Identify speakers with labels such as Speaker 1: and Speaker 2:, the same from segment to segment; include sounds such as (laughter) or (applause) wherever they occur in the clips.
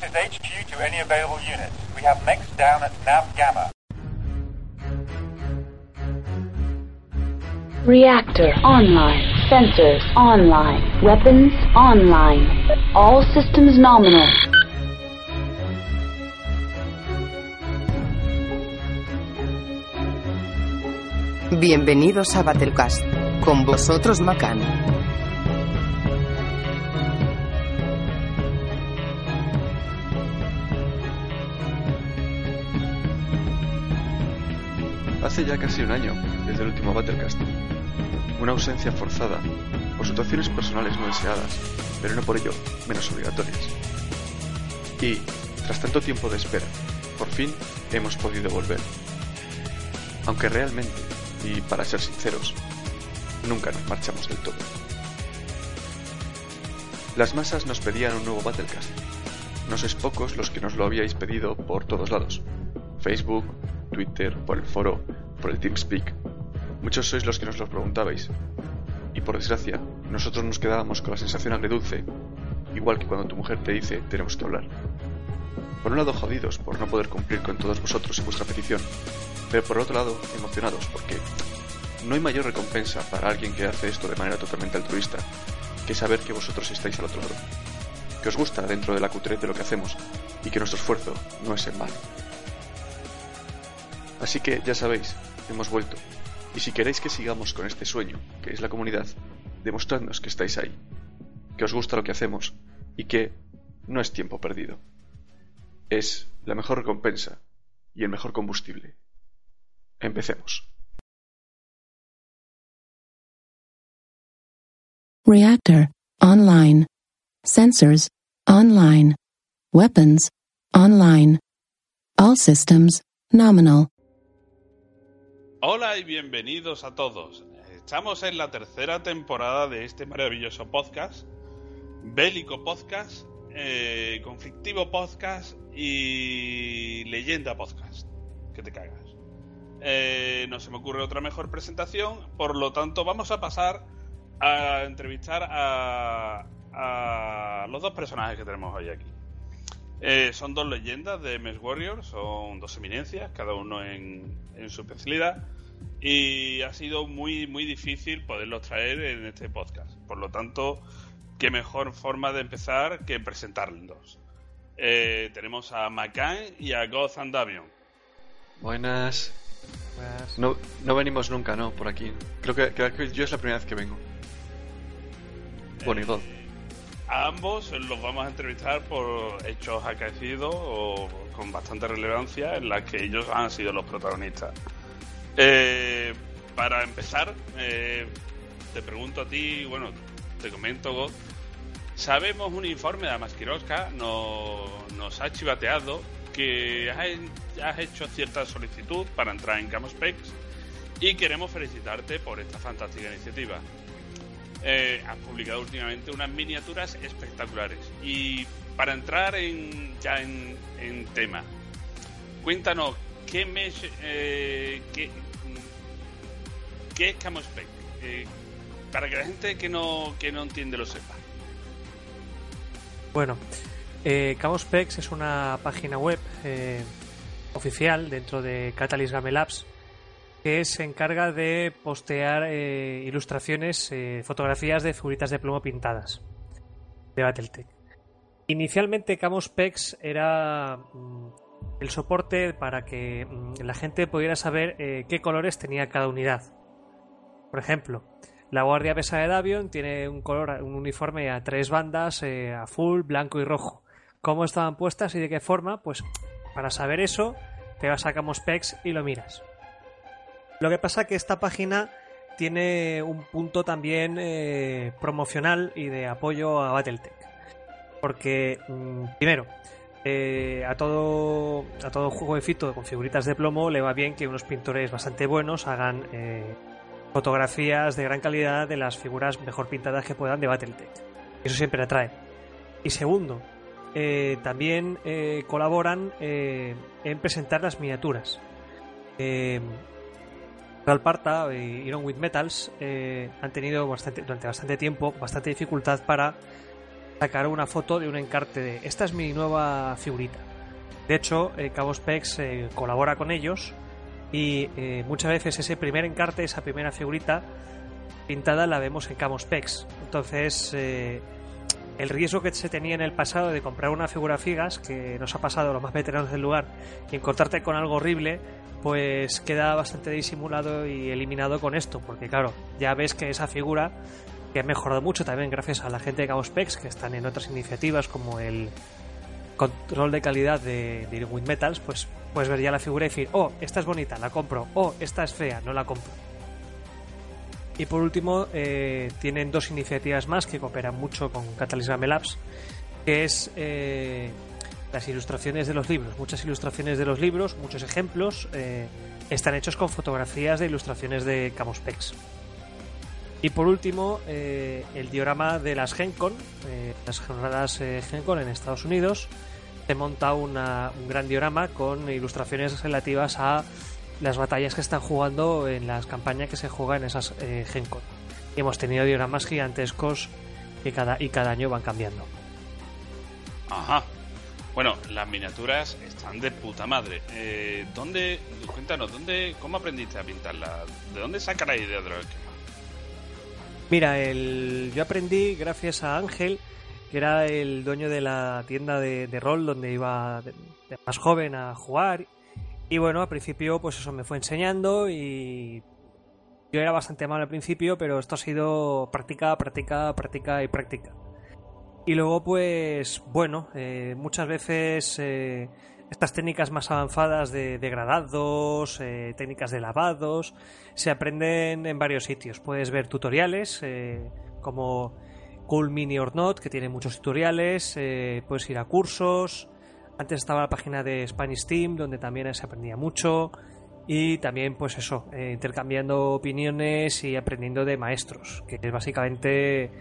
Speaker 1: This is HQ to any available units. We have mechs down at Nav Gamma.
Speaker 2: Reactor online. Sensors online. Weapons online. All systems nominal.
Speaker 3: Bienvenidos a Battlecast. Con vosotros Macan.
Speaker 4: Hace ya casi un año desde el último Battlecast. Una ausencia forzada por situaciones personales no deseadas, pero no por ello menos obligatorias. Y, tras tanto tiempo de espera, por fin hemos podido volver. Aunque realmente, y para ser sinceros, nunca nos marchamos del todo. Las masas nos pedían un nuevo Battlecast. No sois pocos los que nos lo habíais pedido por todos lados. Facebook, Twitter, por el foro, por el TeamSpeak. Muchos sois los que nos lo preguntabais. Y por desgracia, nosotros nos quedábamos con la sensación agridulce, igual que cuando tu mujer te dice tenemos que hablar. Por un lado jodidos por no poder cumplir con todos vosotros y vuestra petición, pero por otro lado emocionados porque no hay mayor recompensa para alguien que hace esto de manera totalmente altruista que saber que vosotros estáis al otro lado, que os gusta dentro de la cutrez de lo que hacemos y que nuestro esfuerzo no es en vano. Así que ya sabéis, hemos vuelto. Y si queréis que sigamos con este sueño, que es la comunidad, demostradnos que estáis ahí, que os gusta lo que hacemos y que no es tiempo perdido. Es la mejor recompensa y el mejor combustible. Empecemos.
Speaker 5: Reactor online. Sensors online. Weapons online. All systems nominal.
Speaker 6: Hola y bienvenidos a todos. Estamos en la tercera temporada de este maravilloso podcast, bélico podcast, eh, conflictivo podcast y leyenda podcast. Que te cagas. Eh, no se me ocurre otra mejor presentación, por lo tanto vamos a pasar a entrevistar a, a los dos personajes que tenemos hoy aquí. Eh, son dos leyendas de MS Warrior, son dos eminencias, cada uno en, en, su especialidad. Y ha sido muy, muy difícil poderlos traer en este podcast. Por lo tanto, qué mejor forma de empezar que presentarlos. Eh, tenemos a Macan y a Goth and Davion.
Speaker 4: Buenas. No, no venimos nunca, ¿no? Por aquí. Creo que, creo que yo es la primera vez que vengo. Bueno, y God.
Speaker 6: A ambos los vamos a entrevistar por hechos acaecidos o con bastante relevancia en las que ellos han sido los protagonistas. Eh, para empezar, eh, te pregunto a ti, bueno, te comento, God. Sabemos un informe de Amaskiroska, nos, ha chivateado que has, hecho cierta solicitud para entrar en Camospecs y queremos felicitarte por esta fantástica iniciativa. Eh, has publicado últimamente unas miniaturas espectaculares. Y para entrar en, ya en, en tema, cuéntanos, ¿qué, mes, eh, qué, es Camospec? Eh, para que la gente que no, que no entiende lo sepa.
Speaker 7: Bueno, eh, es una página web eh, oficial dentro de Catalyst Game Labs que se encarga de postear eh, ilustraciones, eh, fotografías de figuritas de plomo pintadas de Battletech. Inicialmente Camospecs era mm, el soporte para que mm, la gente pudiera saber eh, qué colores tenía cada unidad. Por ejemplo, la Guardia Pesada de Davion tiene un color, un uniforme a tres bandas, azul, blanco y rojo. ¿Cómo estaban puestas y de qué forma? Pues para saber eso, te vas a Camospecs y lo miras. Lo que pasa que esta página tiene un punto también eh, promocional y de apoyo a Battletech. Porque, mmm, primero, eh, a todo a todo juego de fito con figuritas de plomo le va bien que unos pintores bastante buenos hagan eh, fotografías de gran calidad de las figuras mejor pintadas que puedan de Battletech. Eso siempre atrae. Y segundo, eh, también colaboran en presentar las miniaturas. Galparta y Iron With Metals eh, han tenido bastante, durante bastante tiempo bastante dificultad para sacaron una foto de un encarte de esta es mi nueva figurita. De hecho, eh, Cabo Specs eh, colabora con ellos y eh, muchas veces ese primer encarte, esa primera figurita pintada la vemos en Cabo Specs. Entonces, eh, el riesgo que se tenía en el pasado de comprar una figura figas, que nos ha pasado a los más veteranos del lugar, y encontrarte con algo horrible, pues queda bastante disimulado y eliminado con esto, porque claro, ya ves que esa figura, que ha mejorado mucho también gracias a la gente de Cabo Specs, que están en otras iniciativas como el control de calidad de, de Wind Metals, pues puedes ver ya la figura y decir, oh, esta es bonita, la compro, oh, esta es fea, no la compro. Y por último, eh, tienen dos iniciativas más que cooperan mucho con Catalyst Game Labs, que es eh, las ilustraciones de los libros. Muchas ilustraciones de los libros, muchos ejemplos, eh, están hechos con fotografías de ilustraciones de Camospex. Y por último, eh, el diorama de las GenCon, eh, las jornadas GenCon en Estados Unidos, se monta una- un gran diorama con ilustraciones relativas a las batallas que están jugando en las campañas que se juegan en esas GenCon. Hemos tenido dioramas gigantescos que cada, y cada año van cambiando.
Speaker 6: Ajá. Bueno, las miniaturas están de puta madre. Eh, ¿Dónde, cuéntanos, dónde, cómo aprendiste a pintarlas? ¿De dónde saca la idea de los esquemas?
Speaker 7: Mira, el, yo aprendí gracias a Ángel, que era el dueño de la tienda de, de rol donde iba de, de más joven a jugar. Y bueno, al principio, pues eso me fue enseñando y yo era bastante malo al principio, pero esto ha sido práctica, práctica, práctica y práctica. Y luego, pues, bueno, eh, muchas veces eh, estas técnicas más avanzadas de degradados, eh, técnicas de lavados, se aprenden en varios sitios. Puedes ver tutoriales eh, como Cool Mini or Not, que tiene muchos tutoriales, eh, puedes ir a cursos. Antes estaba la página de Spanish Team, donde también se aprendía mucho. Y también, pues eso, intercambiando opiniones y aprendiendo de maestros, que es básicamente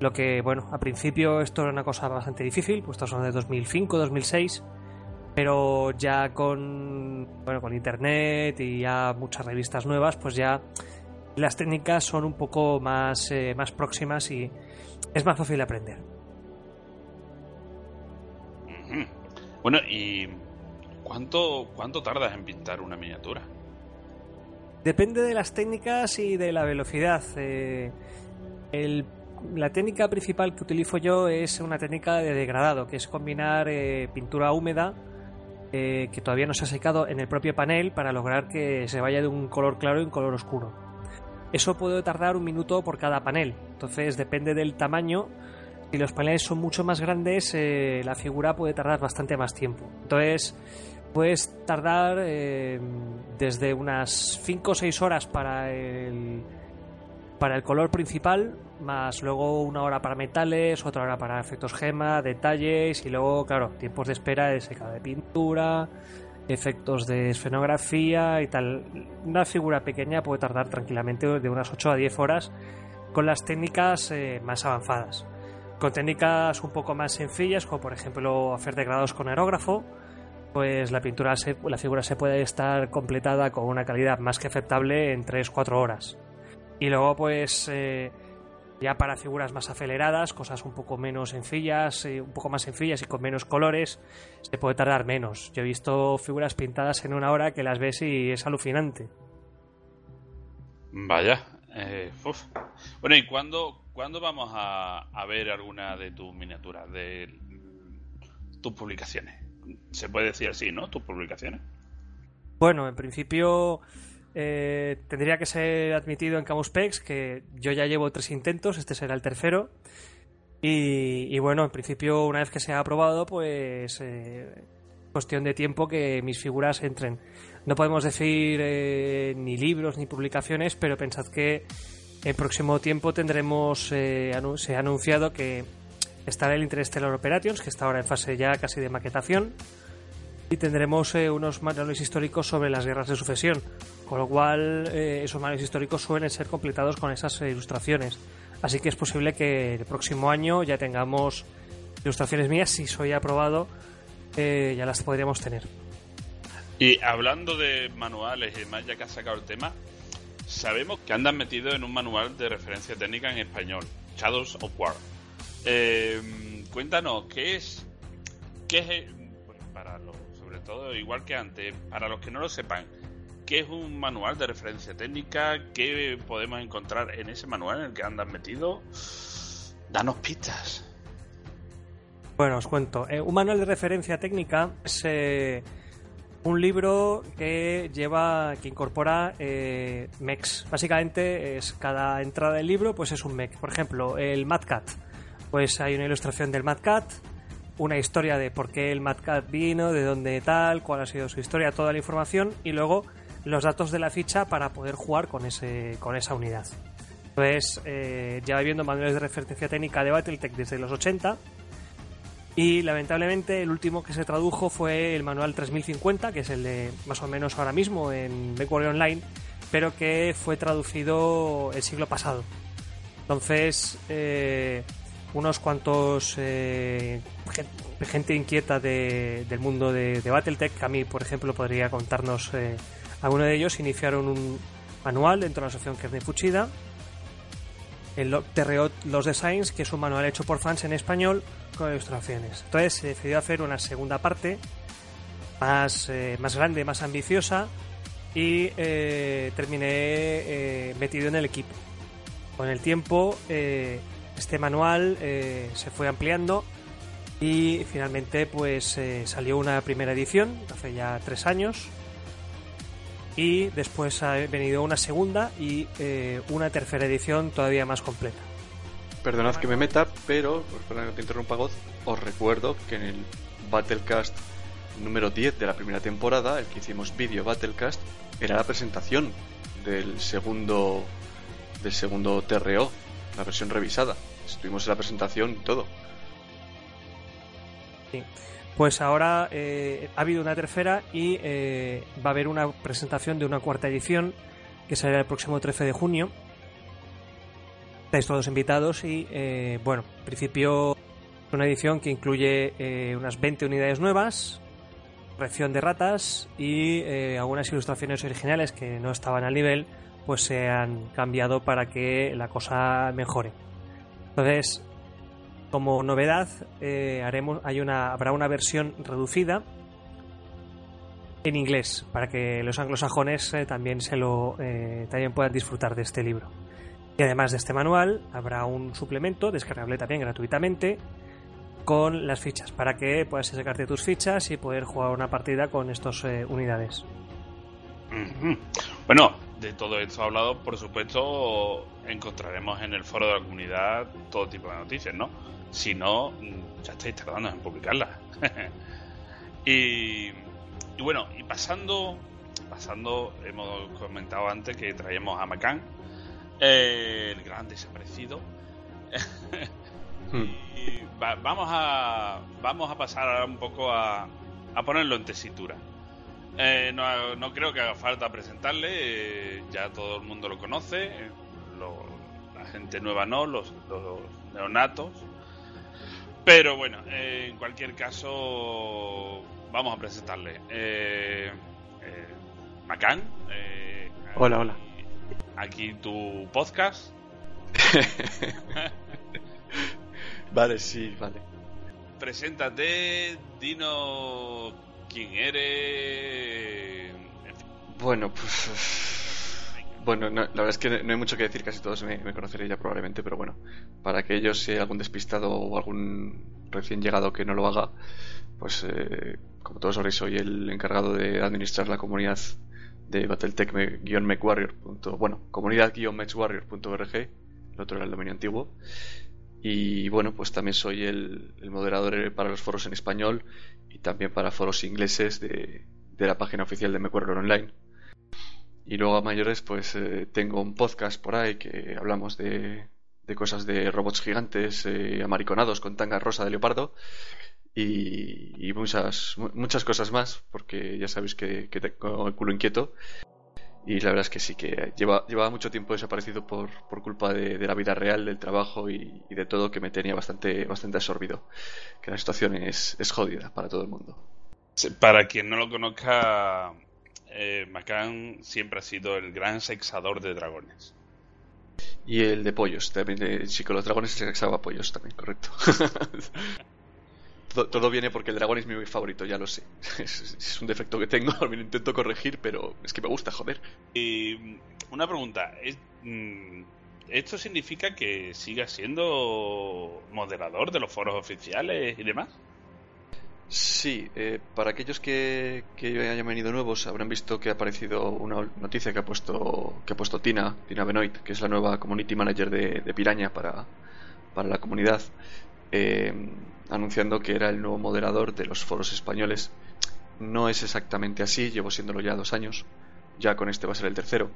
Speaker 7: lo que, bueno, al principio esto era una cosa bastante difícil, pues estos son de 2005, 2006, pero ya con, bueno, con internet y ya muchas revistas nuevas, pues ya las técnicas son un poco más, eh, más próximas y es más fácil de aprender.
Speaker 6: Bueno, ¿y cuánto, cuánto tardas en pintar una miniatura?
Speaker 7: Depende de las técnicas y de la velocidad. eh, el- la técnica principal que utilizo yo es una técnica de degradado, que es combinar eh, pintura húmeda eh, que todavía no se ha secado en el propio panel para lograr que se vaya de un color claro a un color oscuro. Eso puede tardar un minuto por cada panel, entonces depende del tamaño. Si los paneles son mucho más grandes, eh, la figura puede tardar bastante más tiempo. Entonces, puedes tardar desde unas 5 o 6 horas para el, para el color principal, más luego una hora para metales, otra hora para efectos gema, detalles y luego, claro, tiempos de espera de secado de pintura, efectos de escenografía y tal. Una figura pequeña puede tardar tranquilamente de unas 8 a 10 horas con las técnicas eh, más avanzadas. Con técnicas un poco más sencillas, como por ejemplo hacer degradados con aerógrafo, pues la pintura, se- la figura se puede estar completada con una calidad más que aceptable en 3-4 horas. Y luego, pues, eh, ya para figuras más aceleradas, cosas un poco menos sencillas, eh, un poco más sencillas y con menos colores, se puede tardar menos. Yo he visto figuras pintadas en una hora que las ves y es alucinante.
Speaker 6: Vaya. eh, uf. Bueno, ¿y cuándo, cuándo vamos a, a ver alguna de tus miniaturas, de tus publicaciones? Se puede decir así, ¿no? Tus publicaciones.
Speaker 7: Bueno, en principio eh, tendría que ser admitido en Camuspex, que yo ya llevo tres intentos, este será el tercero. Y, bueno, en principio, una vez que sea aprobado, pues eh, cuestión de tiempo que mis figuras entren. No podemos decir eh, ni libros ni publicaciones, pero pensad que en próximo tiempo tendremos, eh, se ha anunciado que estará el Interstellar Operations, que está ahora en fase ya casi de maquetación y tendremos eh, unos manuales históricos sobre las guerras de sucesión, con lo cual eh, esos manuales históricos suelen ser completados con esas eh, ilustraciones. Así que es posible que el próximo año ya tengamos ilustraciones mías, si soy aprobado, eh, ya las podríamos tener.
Speaker 6: Y hablando de manuales y demás, ya que has sacado el tema, sabemos que andan metido en un manual de referencia técnica en español, Shadows of War. Eh, cuéntanos, ¿qué es, qué es, bueno, para los, todo, igual que antes, para los que no lo sepan, ¿qué es un manual de referencia técnica? ¿Qué podemos encontrar en ese manual en el que andan metidos? Danos pistas.
Speaker 7: Bueno, os cuento. Eh, un manual de referencia técnica es un libro que lleva, que incorpora eh, mechs. Básicamente es cada entrada del libro, pues es un mech. Por ejemplo, el Mad Cat. Pues hay una ilustración del Mad Cat, una historia de por qué el Mad Cat vino, de dónde tal, cuál ha sido su historia, toda la información y luego los datos de la ficha para poder jugar con ese, con esa unidad. Entonces, eh, ya viendo manuales de referencia técnica de Battletech desde los 80 y lamentablemente el último que se tradujo fue el manual 3050, que es el de más o menos ahora mismo en MechWarrior Online, pero que fue traducido el siglo pasado. Entonces, eh, unos cuantos eh, gente inquieta de, del mundo de, de, Battletech, a mí, por ejemplo, podría contarnos eh, alguno de ellos, iniciaron un manual dentro de la asociación Kearney Fuchida, el TRO Los Designs, que es un manual hecho por fans en español con ilustraciones. Entonces se decidió hacer una segunda parte más, eh, más grande, más ambiciosa y eh, terminé eh, metido en el equipo. Con el tiempo este manual se fue ampliando y finalmente pues salió una primera edición hace ya tres años y después ha venido una segunda y una tercera edición todavía más completa.
Speaker 4: Perdonad que me meta, pero, pues, que interrumpa Goz, os recuerdo que en el Battlecast número 10 de la primera temporada, el que hicimos vídeo Battlecast, era la presentación del segundo del segundo TRO, la versión revisada. Estuvimos en la presentación y todo.
Speaker 7: Sí. Pues ahora eh, ha habido una tercera y eh, va a haber una presentación de una cuarta edición que será el próximo 13 de junio Estáis todos invitados y, eh, bueno, en principio una edición que incluye eh, unas 20 unidades nuevas, corrección de ratas y algunas ilustraciones originales que no estaban al nivel, pues se han cambiado para que la cosa mejore. Entonces, como novedad, haremos, hay una, habrá una versión reducida en inglés para que los anglosajones también se lo también puedan disfrutar de este libro. Y además de este manual, habrá un suplemento descargable también gratuitamente con las fichas para que puedas sacarte tus fichas y poder jugar una partida con estas eh, unidades.
Speaker 6: Bueno, de todo esto hablado, por supuesto, encontraremos en el foro de la comunidad todo tipo de noticias, ¿no? Si no, ya estáis tardando en publicarlas. (laughs) y, y, bueno, y pasando, pasando, hemos comentado antes que traíamos a Macan, eh, el gran desaparecido. (laughs) Hmm. y vamos a vamos a pasar ahora un poco a, a ponerlo en tesitura. Eh, no, no, creo que haga falta presentarle, eh, ya todo el mundo lo conoce, la gente nueva no, los, los neonatos. Pero bueno, en cualquier caso, vamos a presentarle. Macán.
Speaker 4: hola, hola
Speaker 6: aquí tu podcast. (laughs)
Speaker 4: vale, sí, vale.
Speaker 6: Preséntate, dinos quién eres.
Speaker 4: Bueno, pues. (laughs) Bueno, la verdad es que no hay mucho que decir, casi todos me, me conoceréis ya probablemente, pero bueno, para que ellos, si hay algún despistado o algún recién llegado que no lo haga, pues eh, como todos sabréis, soy el encargado de administrar la comunidad de Battletech-MechWarrior. Bueno, comunidad-mechwarrior.org, el otro era el dominio antiguo. Y bueno, pues también soy el, moderador para los foros en español y también para foros ingleses de, la página oficial de MechWarrior Online. Y luego a mayores, pues eh, tengo un podcast por ahí que hablamos de, de cosas de robots gigantes eh, amariconados con tanga rosa de leopardo y, muchas, muchas cosas más, porque ya sabéis que, tengo el culo inquieto. Y la verdad es que sí, que lleva, llevaba mucho tiempo desaparecido por, por culpa de, la vida real, del trabajo y, de todo que me tenía bastante, bastante absorbido. Que la situación es, es jodida para todo el mundo.
Speaker 6: Para quien no lo conozca, eh, Macan siempre ha sido el gran sexador de dragones.
Speaker 4: Y el de pollos, también de Chico los Dragones se llama pollos también, correcto. (laughs) todo, todo viene porque el dragón es mi favorito, ya lo sé. (laughs) Es, es un defecto que tengo, (laughs) lo intento corregir, pero es que me gusta, joder.
Speaker 6: Y una pregunta, ¿es- mm, ¿esto significa que sigas siendo moderador de los foros oficiales y demás?
Speaker 4: Sí, eh, para aquellos que, que hayan venido nuevos habrán visto que ha aparecido una noticia que ha puesto que ha puesto Tina, Tina Benoit, que es la nueva community manager de, de Piraña para, para la comunidad, eh, anunciando que era el nuevo moderador de los foros españoles. No es exactamente así, llevo siéndolo ya dos años, ya con este va a ser el tercero.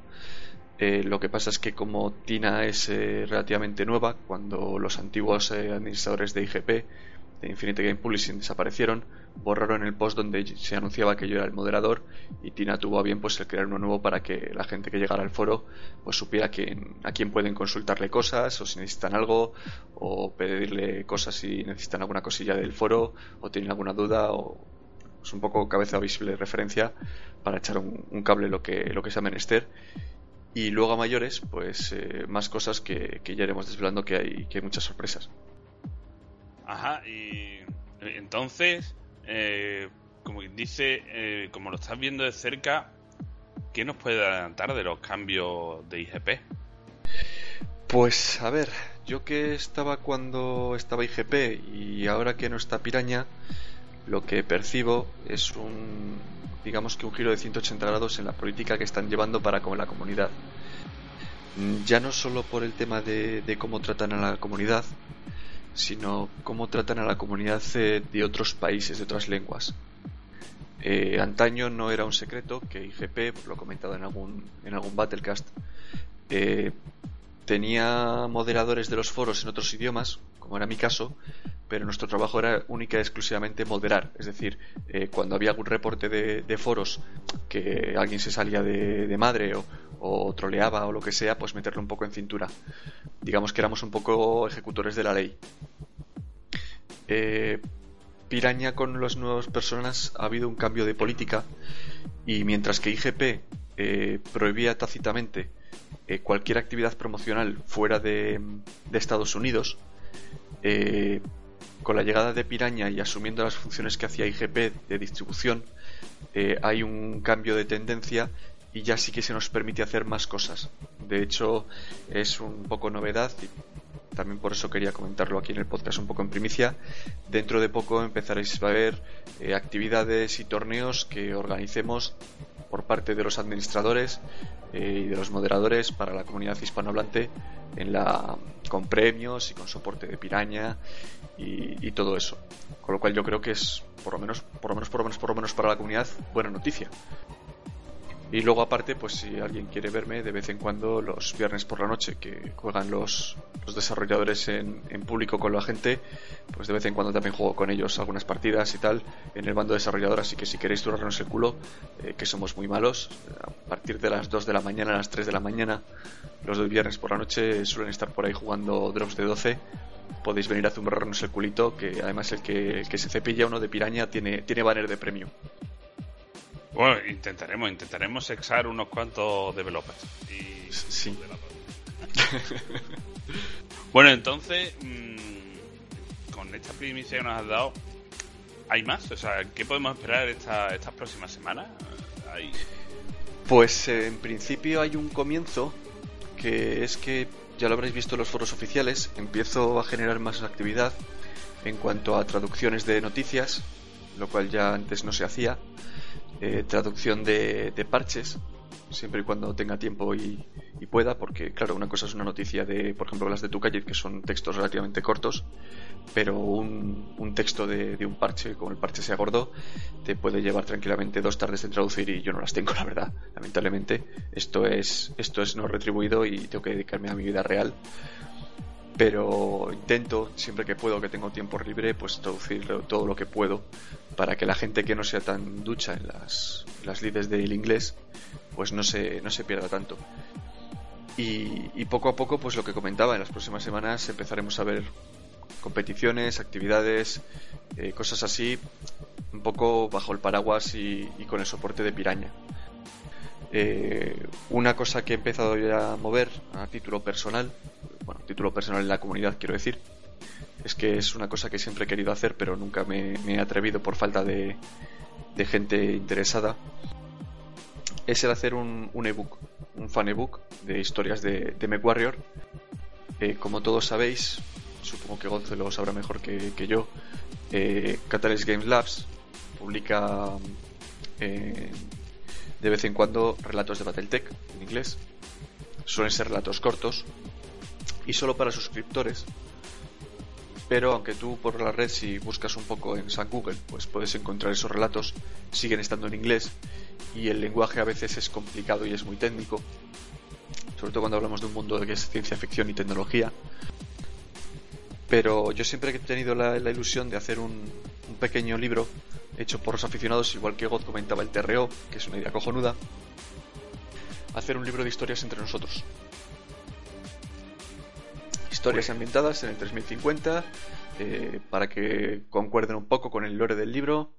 Speaker 4: Eh, lo que pasa es que como Tina es eh, relativamente nueva, cuando los antiguos eh, administradores de IGP de Infinite Game Publishing desaparecieron, borraron el post donde se anunciaba que yo era el moderador y Tina tuvo a bien pues el crear uno nuevo para que la gente que llegara al foro pues supiera quién, a quién pueden consultarle cosas o si necesitan algo o pedirle cosas si necesitan alguna cosilla del foro o tienen alguna duda o es un poco cabeza visible de referencia para echar un, un cable lo que, lo que sea menester. Y luego a mayores pues eh, más cosas que, que ya iremos desvelando que hay, que hay muchas sorpresas.
Speaker 6: Ajá, y eh, entonces, eh, como dice, eh, como lo estás viendo de cerca, ¿qué nos puede adelantar de los cambios de IGP?
Speaker 4: Pues a ver, yo que estaba cuando estaba IGP y ahora que no está Piraña, lo que percibo es un, digamos que un giro de 180 grados en la política que están llevando para con la comunidad. Ya no solo por el tema de cómo tratan a la comunidad, sino cómo tratan a la comunidad de otros países, de otras lenguas. Eh, antaño no era un secreto que IGP, pues lo he comentado en algún, en algún Battlecast, eh, tenía moderadores de los foros en otros idiomas, como era mi caso, pero nuestro trabajo era única y exclusivamente moderar. Es decir, eh, cuando había algún reporte de, foros que alguien se salía de madre o, o troleaba o lo que sea, pues meterlo un poco en cintura. Digamos que éramos un poco ejecutores de la ley. Eh, Piraña con las nuevas personas ha habido un cambio de política y mientras que IGP eh, prohibía tácitamente eh, cualquier actividad promocional fuera de, de Estados Unidos, con la llegada de Piraña y asumiendo las funciones que hacía IGP de distribución, hay un cambio de tendencia y ya sí que se nos permite hacer más cosas. De hecho, es un poco novedad y también por eso quería comentarlo aquí en el podcast un poco en primicia. Dentro de poco empezaréis a ver eh, actividades y torneos que organicemos por parte de los administradores eh, y de los moderadores para la comunidad hispanohablante en la con premios y con soporte de piraña y, y todo eso. Con lo cual yo creo que es por lo menos, por lo menos, por lo menos, por lo menos para la comunidad buena noticia. Y luego aparte, pues si alguien quiere verme de vez en cuando los viernes por la noche que juegan los, los desarrolladores en, en público con la gente, pues de vez en cuando también juego con ellos algunas partidas y tal en el bando desarrollador, así que si queréis durarnos el culo, eh, que somos muy malos, a partir de las 2 de la mañana a las 3 de la mañana, los del viernes por la noche suelen estar por ahí jugando drops de 12 podéis venir a zumbrarnos el culito, que además el que, el que se cepilla uno de piraña tiene, tiene banner de premio.
Speaker 6: Bueno, intentaremos, intentaremos sexar unos cuantos developers. Y...
Speaker 4: Sí.
Speaker 6: bueno, entonces, mmm, con esta primicia que nos has dado, ¿hay más? O sea, ¿qué podemos esperar esta, estas próximas semanas? ¿Hay...
Speaker 4: Pues eh, en principio hay un comienzo que es que ya lo habréis visto en los foros oficiales, empiezo a generar más actividad en cuanto a traducciones de noticias, lo cual ya antes no se hacía, eh, traducción de, de, parches, siempre y cuando tenga tiempo y, y, pueda, porque claro, una cosa es una noticia de, por ejemplo, las de Tucayet, que son textos relativamente cortos, pero un, un texto de, de, un parche, como el parche sea gordo, te puede llevar tranquilamente dos tardes en traducir y yo no las tengo, (laughs) la verdad, lamentablemente. Esto es, esto es no retribuido y tengo que dedicarme a mi vida real. Pero intento, siempre que puedo, que tengo tiempo libre, pues traducir todo lo que puedo para que la gente que no sea tan ducha en las, las lides del inglés, pues no se, no se pierda tanto. Y, poco a poco, pues lo que comentaba, en las próximas semanas empezaremos a ver competiciones, actividades, eh, cosas así, un poco bajo el paraguas y, con el soporte de Piraña. Eh, una cosa que he empezado ya a mover a título personal, bueno, título personal en la comunidad quiero decir, es que es una cosa que siempre he querido hacer pero nunca me, he atrevido por falta de, gente interesada, es el hacer un, un ebook, un fan ebook de historias de, de MechWarrior. Eh, como todos sabéis, supongo que Gonzo lo sabrá mejor que, que yo, eh, Catalyst Games Labs publica eh, de vez en cuando relatos de Battletech en inglés. Suelen ser relatos cortos y solo para suscriptores. Pero aunque tú por la red si buscas un poco en San Google, pues puedes encontrar esos relatos, siguen estando en inglés y el lenguaje a veces es complicado y es muy técnico, sobre todo cuando hablamos de un mundo que es ciencia ficción y tecnología. Pero yo siempre he tenido la, la ilusión de hacer un, un, pequeño libro hecho por los aficionados, igual que God comentaba el TRO, que es una idea cojonuda, hacer un libro de historias entre nosotros. Historias ambientadas en el 3050, eh, para que concuerden un poco con el lore del libro,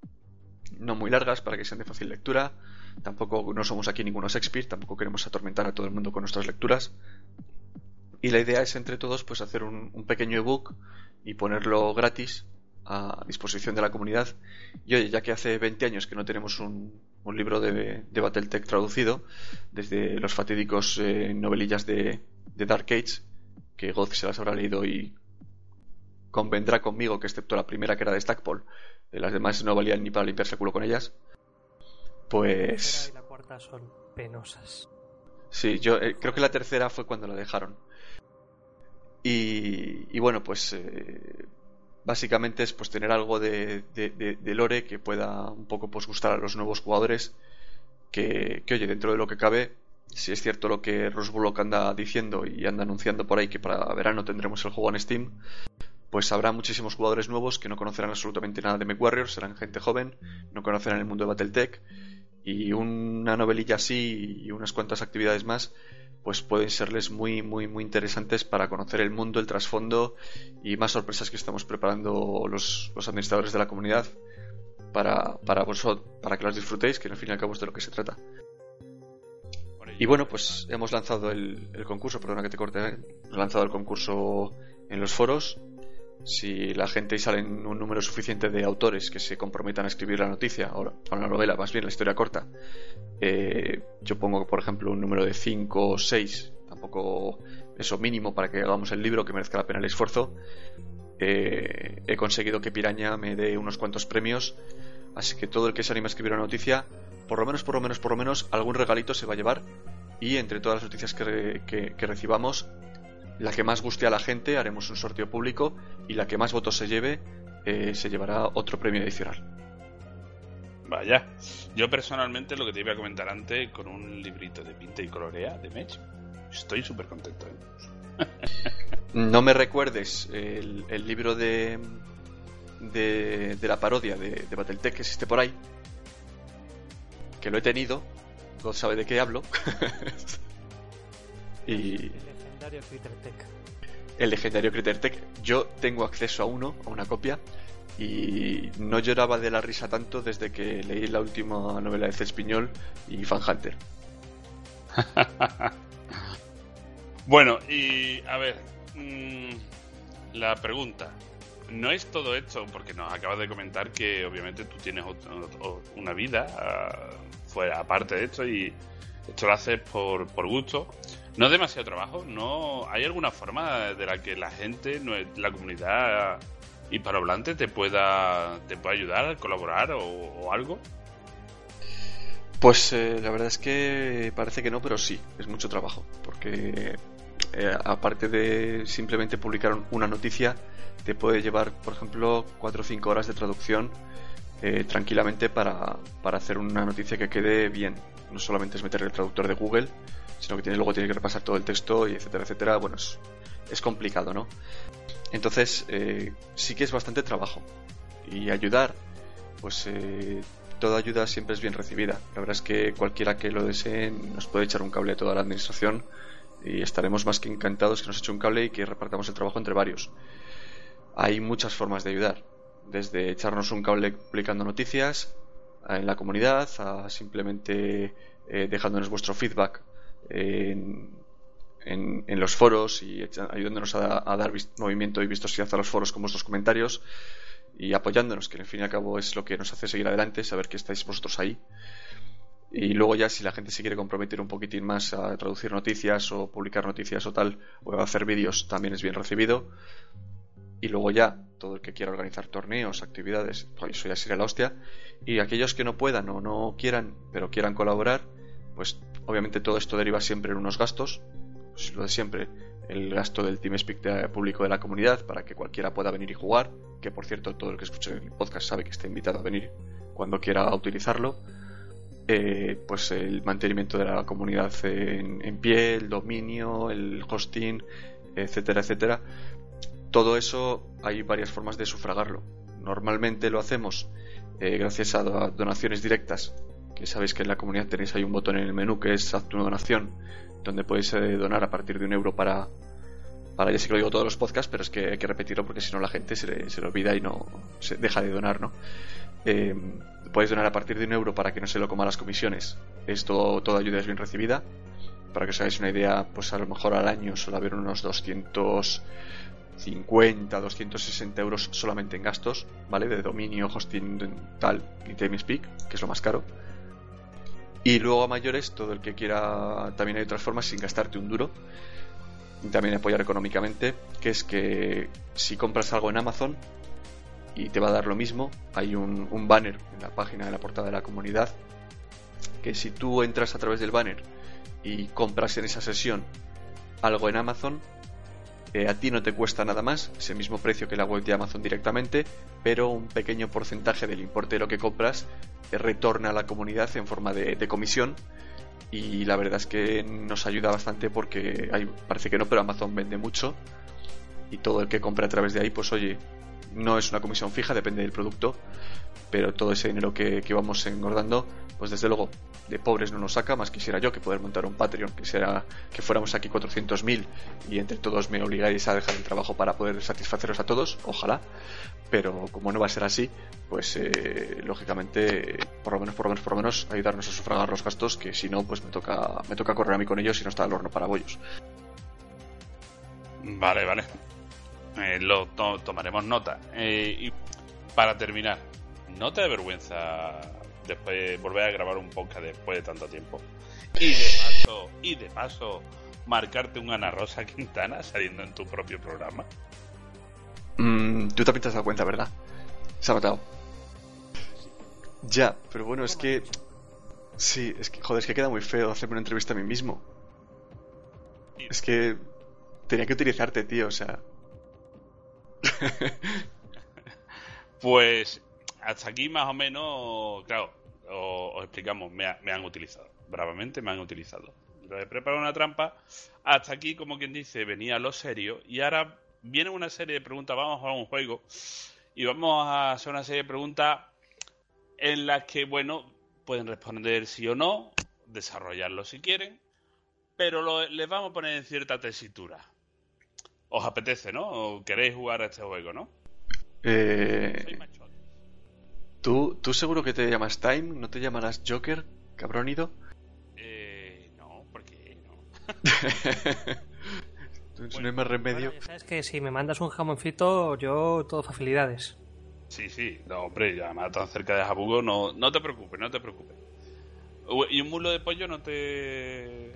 Speaker 4: no muy largas, para que sean de fácil lectura. Tampoco no somos aquí ningunos Shakespeare, tampoco queremos atormentar a todo el mundo con nuestras lecturas. Y la idea es entre todos pues hacer un, un pequeño ebook y ponerlo gratis a disposición de la comunidad. Y oye, ya que hace 20 años que no tenemos un, un libro de, de Battletech traducido, desde los fatídicos eh, novelillas de, de, Dark Age, que God se las habrá leído y convendrá conmigo que excepto la primera que era de Stackpole, de las demás no valían ni para limpiarse el culo con ellas. Pues...
Speaker 7: y la cuarta son penosas.
Speaker 4: Sí, yo eh, creo que la tercera fue cuando la dejaron. Y, y bueno, pues eh, básicamente es pues tener algo de, de, de, de, lore que pueda un poco pues gustar a los nuevos jugadores que, que oye dentro de lo que cabe si es cierto lo que Rosbullock anda diciendo y anda anunciando por ahí que para verano tendremos el juego en Steam pues habrá muchísimos jugadores nuevos que no conocerán absolutamente nada de MechWarrior serán gente joven no conocerán el mundo de Battletech y una novelilla así y unas cuantas actividades más pues pueden serles muy, muy, muy interesantes para conocer el mundo, el trasfondo y más sorpresas que estamos preparando los, los administradores de la comunidad para, para vosotros, para que las disfrutéis, que al fin y al cabo es de lo que se trata. Y bueno, pues hemos lanzado el, el concurso, perdona que te corte, hemos lanzado el concurso en los foros. Si la gente salen un número suficiente de autores que se comprometan a escribir la noticia, o la novela, más bien la historia corta, eh, yo pongo, por ejemplo, un número de 5 o 6, tampoco eso mínimo para que hagamos el libro que merezca la pena el esfuerzo. Eh, he conseguido que Piraña me dé unos cuantos premios, así que todo el que se anime a escribir una noticia, por lo menos, por lo menos, por lo menos, algún regalito se va a llevar. Y entre todas las noticias que recibamos, la que más guste a la gente haremos un sorteo público y la que más votos se lleve eh, se llevará otro premio adicional.
Speaker 6: Vaya, yo personalmente lo que te iba a comentar antes con un librito de pinta y colorea de Mech, estoy súper contento. ¿eh?
Speaker 4: no me recuerdes el, el libro de, de, de, la parodia de, de Battletech que existe por ahí, que lo he tenido, God sabe de qué hablo. (laughs) y
Speaker 7: legendario.
Speaker 4: El legendario Crittertech. Yo tengo acceso a uno, a una copia, y no lloraba de la risa tanto desde que leí la última novela de Cespiñol y Fan Hunter. (laughs)
Speaker 6: bueno, y a ver, mmm, la pregunta. No es todo esto, porque nos acabas de comentar que obviamente tú tienes otro, una vida uh, fuera, aparte de esto, y esto lo haces por, por gusto. No demasiado trabajo, no hay alguna forma de la que la gente, la comunidad hispanohablante te pueda te pueda ayudar, colaborar o, o algo.
Speaker 4: Pues eh, la verdad es que parece que no, pero sí, es mucho trabajo, porque eh, aparte de simplemente publicar una noticia, te puede llevar, por ejemplo, 4 o 5 horas de traducción eh, tranquilamente para, para hacer una noticia que quede bien. No solamente es meter el traductor de Google, sino que tiene, luego tiene que repasar todo el texto y etcétera, etcétera. Bueno, es, complicado, ¿no? Entonces, eh, sí que es bastante trabajo. Y ayudar, pues eh, toda ayuda siempre es bien recibida. La verdad es que cualquiera que lo desee nos puede echar un cable a toda la administración y estaremos más que encantados que nos eche un cable y que repartamos el trabajo entre varios. Hay muchas formas de ayudar, desde echarnos un cable publicando noticias, en la comunidad, a simplemente eh, dejándonos vuestro feedback en, en, los foros y ayudándonos a, dar movimiento y vistosidad a los foros con vuestros comentarios y apoyándonos, que al fin y al cabo es lo que nos hace seguir adelante, saber que estáis vosotros ahí. Y luego ya si la gente se quiere comprometer un poquitín más a traducir noticias o publicar noticias o tal, o a hacer vídeos, también es bien recibido. Y luego ya, todo el que quiera organizar torneos, actividades, pues eso ya sería la hostia. Y aquellos que no puedan o no quieran, pero quieran colaborar, pues obviamente todo esto deriva siempre en unos gastos, pues lo de siempre, el gasto del TeamSpeak público de la comunidad para que cualquiera pueda venir y jugar, que por cierto todo el que escuche el podcast sabe que está invitado a venir cuando quiera utilizarlo eh, pues el mantenimiento de la comunidad en, pie, el dominio, el hosting, etcétera, etcétera. Todo eso hay varias formas de sufragarlo. Normalmente lo hacemos eh, gracias a donaciones directas, sabéis que en la comunidad tenéis ahí un botón en el menú que es haz tu donación, donde podéis eh, donar a partir de un euro para, para ya sé que lo digo todos los podcasts, pero es que hay que repetirlo porque si no la gente se le, se le olvida y no se deja de donar, ¿no? Eh, Puedes donar a partir de un euro para que no se lo coma las comisiones. Esto, toda ayuda es bien recibida. Para que os hagáis una idea, pues a lo mejor al año suele haber unos 250, 260 euros solamente en gastos, ¿vale? De dominio, hosting, tal y TeamSpeak, que es lo más caro. Y luego a mayores, todo el que quiera, también hay otras formas sin gastarte un duro. También apoyar económicamente, que es que si compras algo en Amazon, y te va a dar lo mismo. Hay un, banner en la página de la portada de la comunidad que si tú entras a través del banner y compras en esa sesión algo en Amazon, eh, a ti no te cuesta nada más, ese mismo precio que la web de Amazon directamente, pero un pequeño porcentaje del importe de lo que compras te retorna a la comunidad en forma de, comisión. Y la verdad es que nos ayuda bastante porque parece que no, pero Amazon vende mucho. Y todo el que compra a través de ahí, pues oye, no es una comisión fija, depende del producto, pero todo ese dinero que, vamos engordando, pues desde luego de pobres no nos saca, más quisiera yo que poder montar un Patreon, que sea que fuéramos aquí 400.000 y entre todos me obligáis a dejar el trabajo para poder satisfaceros a todos, ojalá, pero como no va a ser así, pues eh, lógicamente por lo menos por lo menos por lo menos ayudarnos a sufragar los gastos que si no pues me toca me toca correr a mí con ellos y no está el horno para bollos.
Speaker 6: Vale, vale. Eh, lo tomaremos nota. Eh, y para terminar, ¿no te da vergüenza después volver a grabar un podcast después de tanto tiempo? Y de paso, y de paso, marcarte un Ana Rosa Quintana saliendo en tu propio programa.
Speaker 4: Mm, tú también te has dado cuenta, ¿verdad? Se ha matado. Ya, pero bueno, es que. Sí, es que, joder, es que queda muy feo hacerme una entrevista a mí mismo. Es que. Tenía que utilizarte, tío, o sea. (laughs)
Speaker 6: pues hasta aquí más o menos, claro, os, explicamos, me, han utilizado, bravamente me han utilizado. He preparado una trampa, hasta aquí como quien dice, venía lo serio y ahora viene una serie de preguntas, vamos a jugar un juego y vamos a hacer una serie de preguntas en las que, bueno, pueden responder sí o no, desarrollarlo si quieren, pero les vamos a poner en cierta tesitura os apetece, ¿no? O queréis jugar a este juego, ¿no?
Speaker 4: Eh... ¿Tú, ¿Tú seguro que te llamas Time? ¿No te llamarás Joker, cabrónido?
Speaker 6: Eh, no, porque no. (laughs)
Speaker 4: no hay más remedio.
Speaker 7: sabes que si me mandas un jamoncito, yo todo facilidades.
Speaker 6: Sí, sí, no, hombre, ya me tan cerca de Jabugo, no, no te preocupes, no te preocupes. ¿Y un mulo de pollo no te...?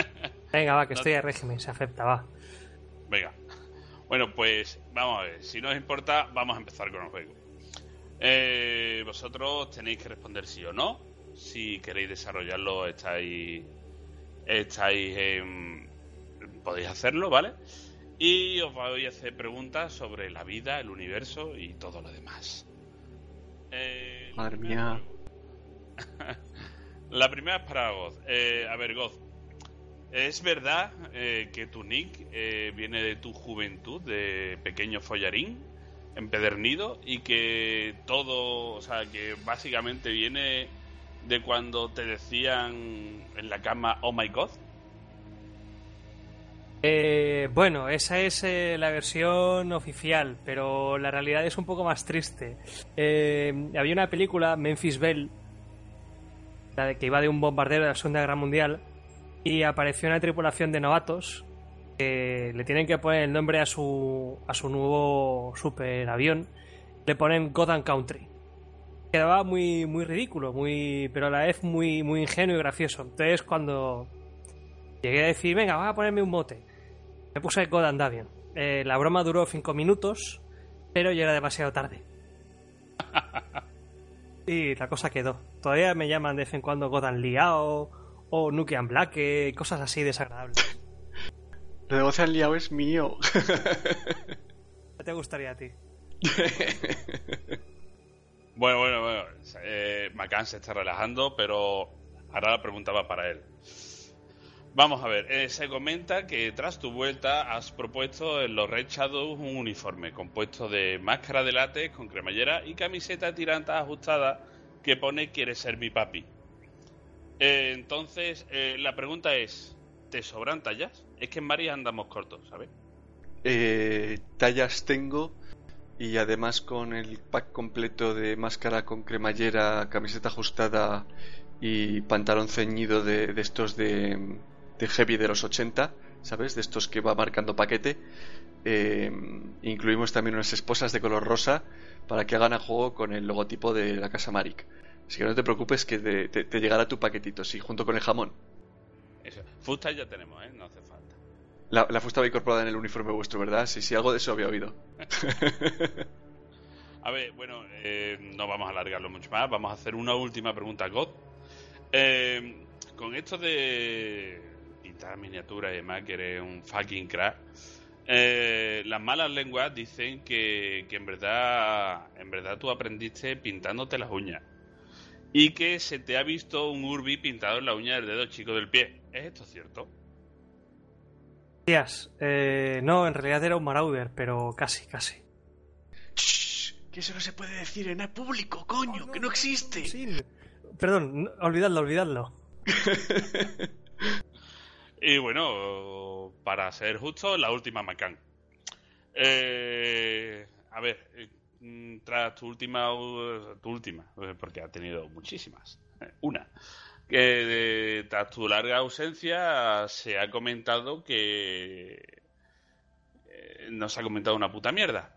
Speaker 6: (laughs)
Speaker 7: Venga, va, que estoy a régimen, se acepta, va.
Speaker 6: Venga. Bueno, pues vamos a ver. Si no os importa, vamos a empezar con el juego. Eh, vosotros tenéis que responder sí o no. Si queréis desarrollarlo, estáis. Estáis. podéis hacerlo, ¿vale? Y os voy a hacer preguntas sobre la vida, el universo y todo lo demás.
Speaker 4: Eh, Madre mía. (laughs)
Speaker 6: la primera es para Goz. Eh, a ver, Goz, ¿Es verdad eh, que tu nick viene de tu juventud, de pequeño follarín, empedernido, y que todo, o sea, que básicamente viene de cuando te decían en la cama, oh my god?
Speaker 7: Eh, bueno, esa es la versión oficial, pero la realidad es un poco más triste. había una película, Memphis Belle, la de que iba de un bombardero de la Segunda Guerra Mundial, y apareció una tripulación de novatos que le tienen que poner el nombre a su, a su nuevo superavión, le ponen God Country. Quedaba muy, muy ridículo, muy, pero a la vez muy, muy ingenuo y gracioso. Entonces cuando llegué a decir, venga, voy a ponerme un mote, me puse God Davion. Eh, la broma duró cinco minutos, pero ya era demasiado tarde. (laughs) y la cosa quedó. Todavía me llaman de vez en cuando Godan Liao o Nukian Black, eh, cosas así desagradables.
Speaker 4: Lo de Godan Liao es mío.
Speaker 7: ¿Qué te gustaría a ti? (laughs)
Speaker 6: bueno, bueno, bueno. Eh, Macan se está relajando, pero ahora la pregunta va para él. Vamos a ver, eh, se comenta que tras tu vuelta has propuesto en los Red Shadows un uniforme compuesto de máscara de látex con cremallera y camiseta tiranta ajustada que pone Quieres ser mi papi. Eh, entonces, eh, la pregunta es, ¿te sobran tallas? Es que en varias andamos cortos, ¿sabes?
Speaker 4: tallas tengo y además con el pack completo de máscara con cremallera, camiseta ajustada y pantalón ceñido de estos de de heavy de los 80, ¿sabes? De estos que va marcando paquete. Eh, incluimos también unas esposas de color rosa para que hagan a juego con el logotipo de la casa Marik. Así que no te preocupes que te, llegará tu paquetito, sí, junto con el jamón.
Speaker 6: Eso. Fusta ya tenemos, ¿eh? No hace falta.
Speaker 4: La, fusta va incorporada en el uniforme vuestro, ¿verdad? Sí, sí, algo de eso había oído. (laughs)
Speaker 6: a ver, bueno, eh, no vamos a alargarlo mucho más. Vamos a hacer una última pregunta a God. Eh, con esto de miniatura y demás, que eres un fucking crack. Eh, las malas lenguas dicen que, que, en verdad en verdad tú aprendiste pintándote las uñas y que se te ha visto un urbi pintado en la uña del dedo chico del pie. ¿Es esto cierto?
Speaker 7: Días, eh, no, en realidad era un marauder, pero casi, casi.
Speaker 4: que eso no se puede decir en el público, coño, que no existe.
Speaker 7: Perdón, olvidadlo, olvidadlo. (laughs)
Speaker 6: Y bueno, para ser justo, la última Macan. Eh, a ver, eh, tras tu última, tu última, eh, porque ha tenido muchísimas, una, que tras tu larga ausencia se ha comentado que no se ha comentado una puta mierda.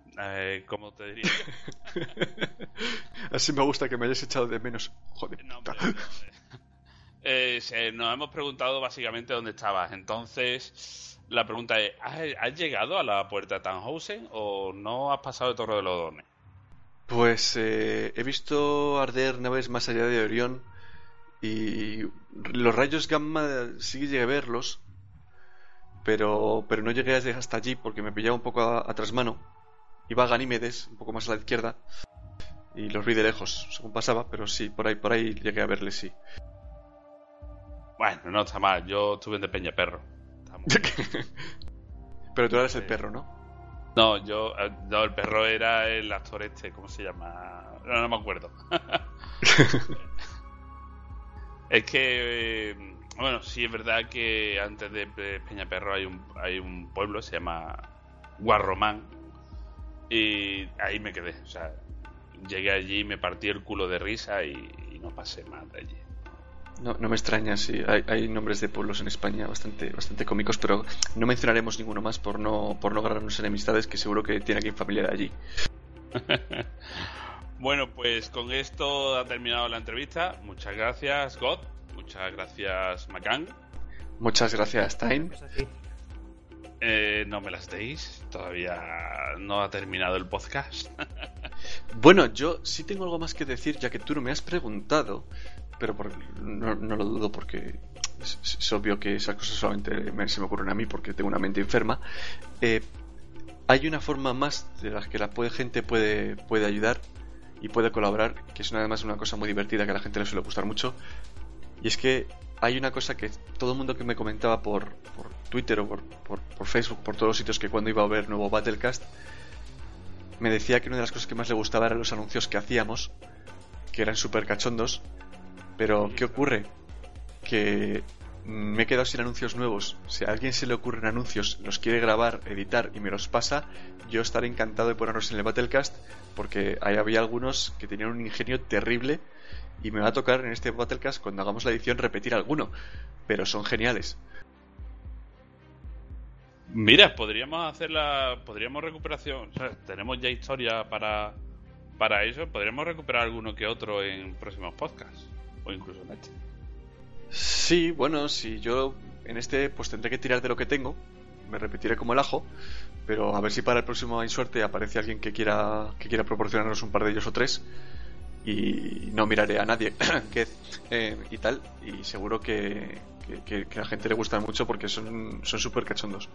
Speaker 6: ¿Cómo te diría? (laughs)
Speaker 4: Así me gusta que me hayas echado de menos. Joder. No,
Speaker 6: eh, nos hemos preguntado básicamente dónde estabas. Entonces, la pregunta es, ¿has, llegado a la puerta de Tannhausen o no has pasado de Torre de los Dones?
Speaker 4: Pues eh, he visto arder naves más allá de Orión y los rayos gamma sí llegué a verlos, pero, pero no llegué hasta allí porque me pillaba un poco a, a mano Iba a Ganímedes, un poco más a la izquierda, y los vi de lejos, según pasaba, pero sí, por ahí, por ahí llegué a verles, sí.
Speaker 6: Bueno, no está mal. Yo estuve en de Peña Perro. (laughs)
Speaker 4: Pero tú eres el perro, ¿no?
Speaker 6: No, yo. Eh, no, el perro era el actor este. ¿Cómo se llama? No, no me acuerdo. (laughs) es que. Eh, bueno, sí es verdad que antes de Peña Perro hay un, hay un pueblo, se llama Guarromán. Y ahí me quedé. O sea, llegué allí, me partí el culo de risa y, y no pasé más de allí.
Speaker 4: No, no me extraña, sí. Hay, nombres de pueblos en España bastante, bastante cómicos, pero no mencionaremos ninguno más por no, por no ganarnos enemistades, que seguro que tiene aquí familia de allí. (laughs)
Speaker 6: bueno, pues con esto ha terminado la entrevista. Muchas gracias, God. Muchas gracias, Macan.
Speaker 4: Muchas gracias, Time.
Speaker 6: Eh, no me las deis, todavía no ha terminado el podcast. (laughs)
Speaker 4: bueno, yo sí tengo algo más que decir, ya que tú no me has preguntado, pero no, lo dudo porque es, obvio que esas cosas solamente se me ocurren a mí porque tengo una mente enferma. Eh, hay una forma más de la que la gente puede, puede ayudar y puede colaborar, que es además una cosa muy divertida que a la gente le suele gustar mucho. Y es que hay una cosa que todo el mundo que me comentaba por, Twitter o por, por, Facebook, por todos los sitios que cuando iba a ver nuevo Battlecast, me decía que una de las cosas que más le gustaba eran los anuncios que hacíamos, que eran súper cachondos, pero, ¿qué ocurre? Que me he quedado sin anuncios nuevos. Si a alguien se le ocurren anuncios, los quiere grabar, editar y me los pasa, yo estaré encantado de ponerlos en el Battlecast porque ahí había algunos que tenían un ingenio terrible y me va a tocar en este Battlecast cuando hagamos la edición repetir alguno, pero son geniales.
Speaker 6: Mira, podríamos hacer la. Podríamos recuperación. O sea, tenemos ya historia para, para eso. Podríamos recuperar alguno que otro en próximos podcasts. O incluso en este.
Speaker 4: Sí, bueno, si yo en este pues tendré que tirar de lo que tengo. Me repetiré como el ajo. Pero a ver si para el próximo hay suerte aparece alguien que quiera, que quiera proporcionarnos un par de ellos o tres. Y no miraré a nadie (clears throat) que, eh, y tal. Y seguro que, a la gente le gusta mucho porque son súper cachondos.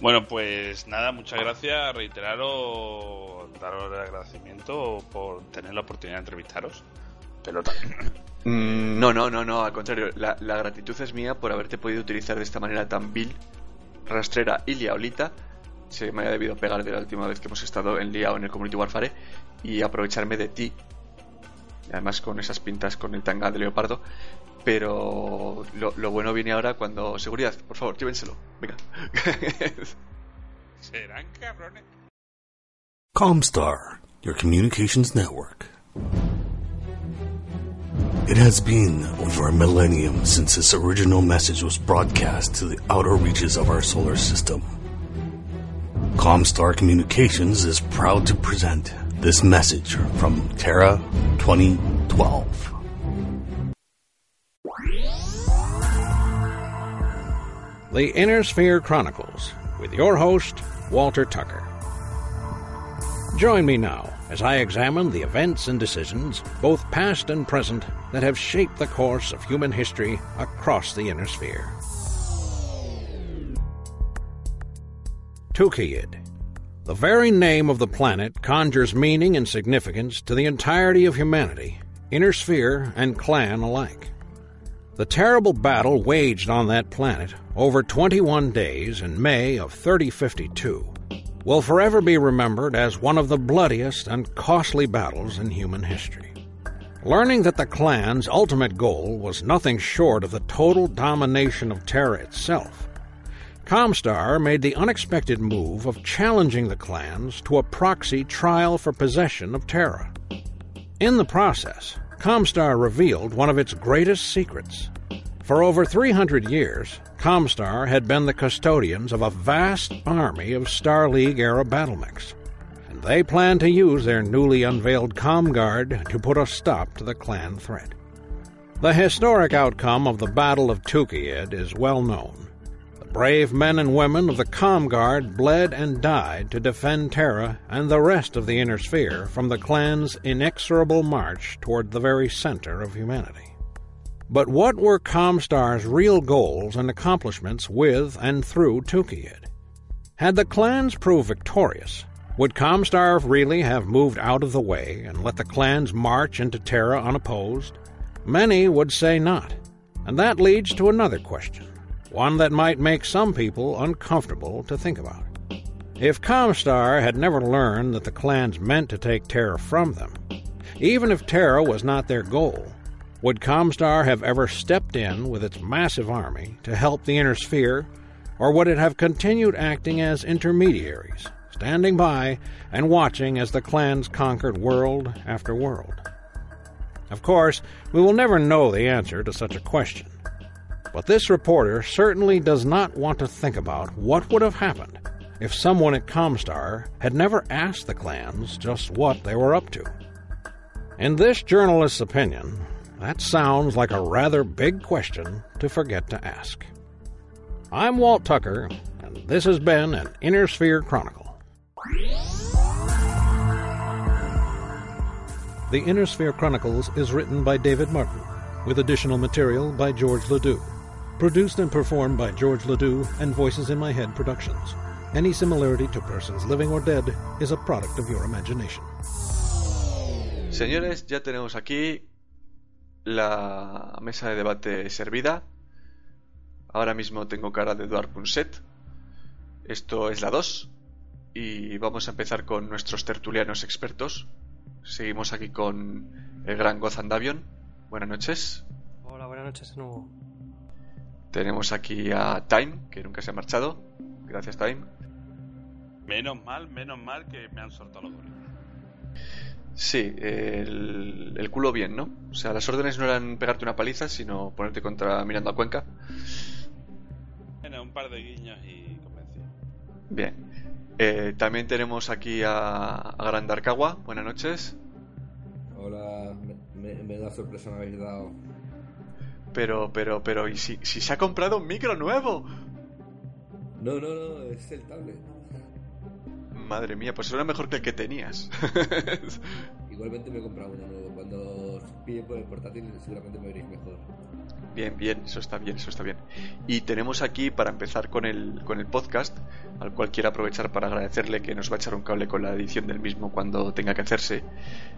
Speaker 6: Bueno, pues nada, muchas gracias. Reiteraros, daros el agradecimiento por tener la oportunidad de entrevistaros. Pelota.
Speaker 4: Mm, no, no, no, no, al contrario. La, la, gratitud es mía por haberte podido utilizar de esta manera tan vil, rastrera y liaolita. Se me ha debido pegar de la última vez que hemos estado en liado en el Community Warfare y aprovecharme de ti. Además con esas pintas con el tanga de leopardo. Pero lo, lo bueno viene ahora cuando... Seguridad, por favor, llévenselo. Venga. (laughs)
Speaker 6: Serán cabrones.
Speaker 8: Comstar, your communications network. It has been over a millennium since this original message was broadcast to the outer reaches of our solar system. Comstar Communications is proud to present this message from Terra 2012.
Speaker 9: The Inner Sphere Chronicles with your host, Walter Tucker. Join me now as I examine the events and decisions, both past and present, that have shaped the course of human history across the Inner Sphere. Tukiyid. The very name of the planet conjures meaning and significance to the entirety of humanity, Inner Sphere and clan alike. The terrible battle waged on that planet over 21 days in May of 3052 will forever be remembered as one of the bloodiest and costly battles in human history. Learning that the clan's ultimate goal was nothing short of the total domination of Terra itself, Comstar made the unexpected move of challenging the clans to a proxy trial for possession of Terra. In the process, Comstar revealed one of its greatest secrets. For over 300 years, Comstar had been the custodians of a vast army of Star League era battlemechs, and they planned to use their newly unveiled ComGuard to put a stop to the clan threat. The historic outcome of the Battle of Tukiyid is well known. The brave men and women of the ComGuard bled and died to defend Terra and the rest of the Inner Sphere from the clan's inexorable march toward the very center of humanity. But what were Comstar's real goals and accomplishments with and through Tukiyid? Had the clans proved victorious, would Comstar really have moved out of the way and let the clans march into Terra unopposed? Many would say not. And that leads to another question, one that might make some people uncomfortable to think about. If Comstar had never learned that the clans meant to take Terra from them, even if Terra was not their goal, would Comstar have ever stepped in with its massive army to help the Inner Sphere, or would it have continued acting as intermediaries, standing by and watching as the clans conquered world after world? Of course, we will never know the answer to such a question. But this reporter certainly does not want to think about what would have happened if someone at Comstar had never asked the clans just what they were up to. In this journalist's opinion, that sounds like a rather big question to forget to ask. I'm Walt Tucker, and this has been an Inner Sphere Chronicle. The Inner Sphere Chronicles is written by David Martin, with additional material by George Ledoux. Produced and performed by George Ledoux and Voices in My Head Productions. Any similarity to persons living or dead is a product of your imagination.
Speaker 4: Señores, ya tenemos aquí la mesa de debate servida. Ahora mismo tengo cara de Eduard Punset. Esto es la 2. Y vamos a empezar con nuestros tertulianos expertos. Seguimos aquí con el gran Gozan Davion. Buenas noches.
Speaker 7: Hola, buenas noches de nuevo.
Speaker 4: Tenemos aquí a Time, que nunca se ha marchado. Gracias, Time.
Speaker 6: Menos mal, menos mal que me han soltado los goles.
Speaker 4: Sí, el, el culo bien, ¿no? O sea, las órdenes no eran pegarte una paliza, sino ponerte contra mirando a Cuenca.
Speaker 6: Bueno, un par de guiños y convencido.
Speaker 4: Bien. Eh, también tenemos aquí a, a Gran Darkagua. Buenas noches.
Speaker 10: Hola, me, me, me da sorpresa me habéis dado.
Speaker 4: Pero, pero, pero, ¿y si, si se ha comprado un micro nuevo?
Speaker 10: No, no, no, es el tablet.
Speaker 4: Madre mía, pues era mejor que el que tenías. (laughs)
Speaker 10: Igualmente me he comprado uno nuevo. Cuando os pille por el portátil seguramente me veréis mejor.
Speaker 4: Bien, bien, eso está bien, eso está bien. Y tenemos aquí, para empezar con el, con el podcast, al cual quiero aprovechar para agradecerle que nos va a echar un cable con la edición del mismo cuando tenga que hacerse,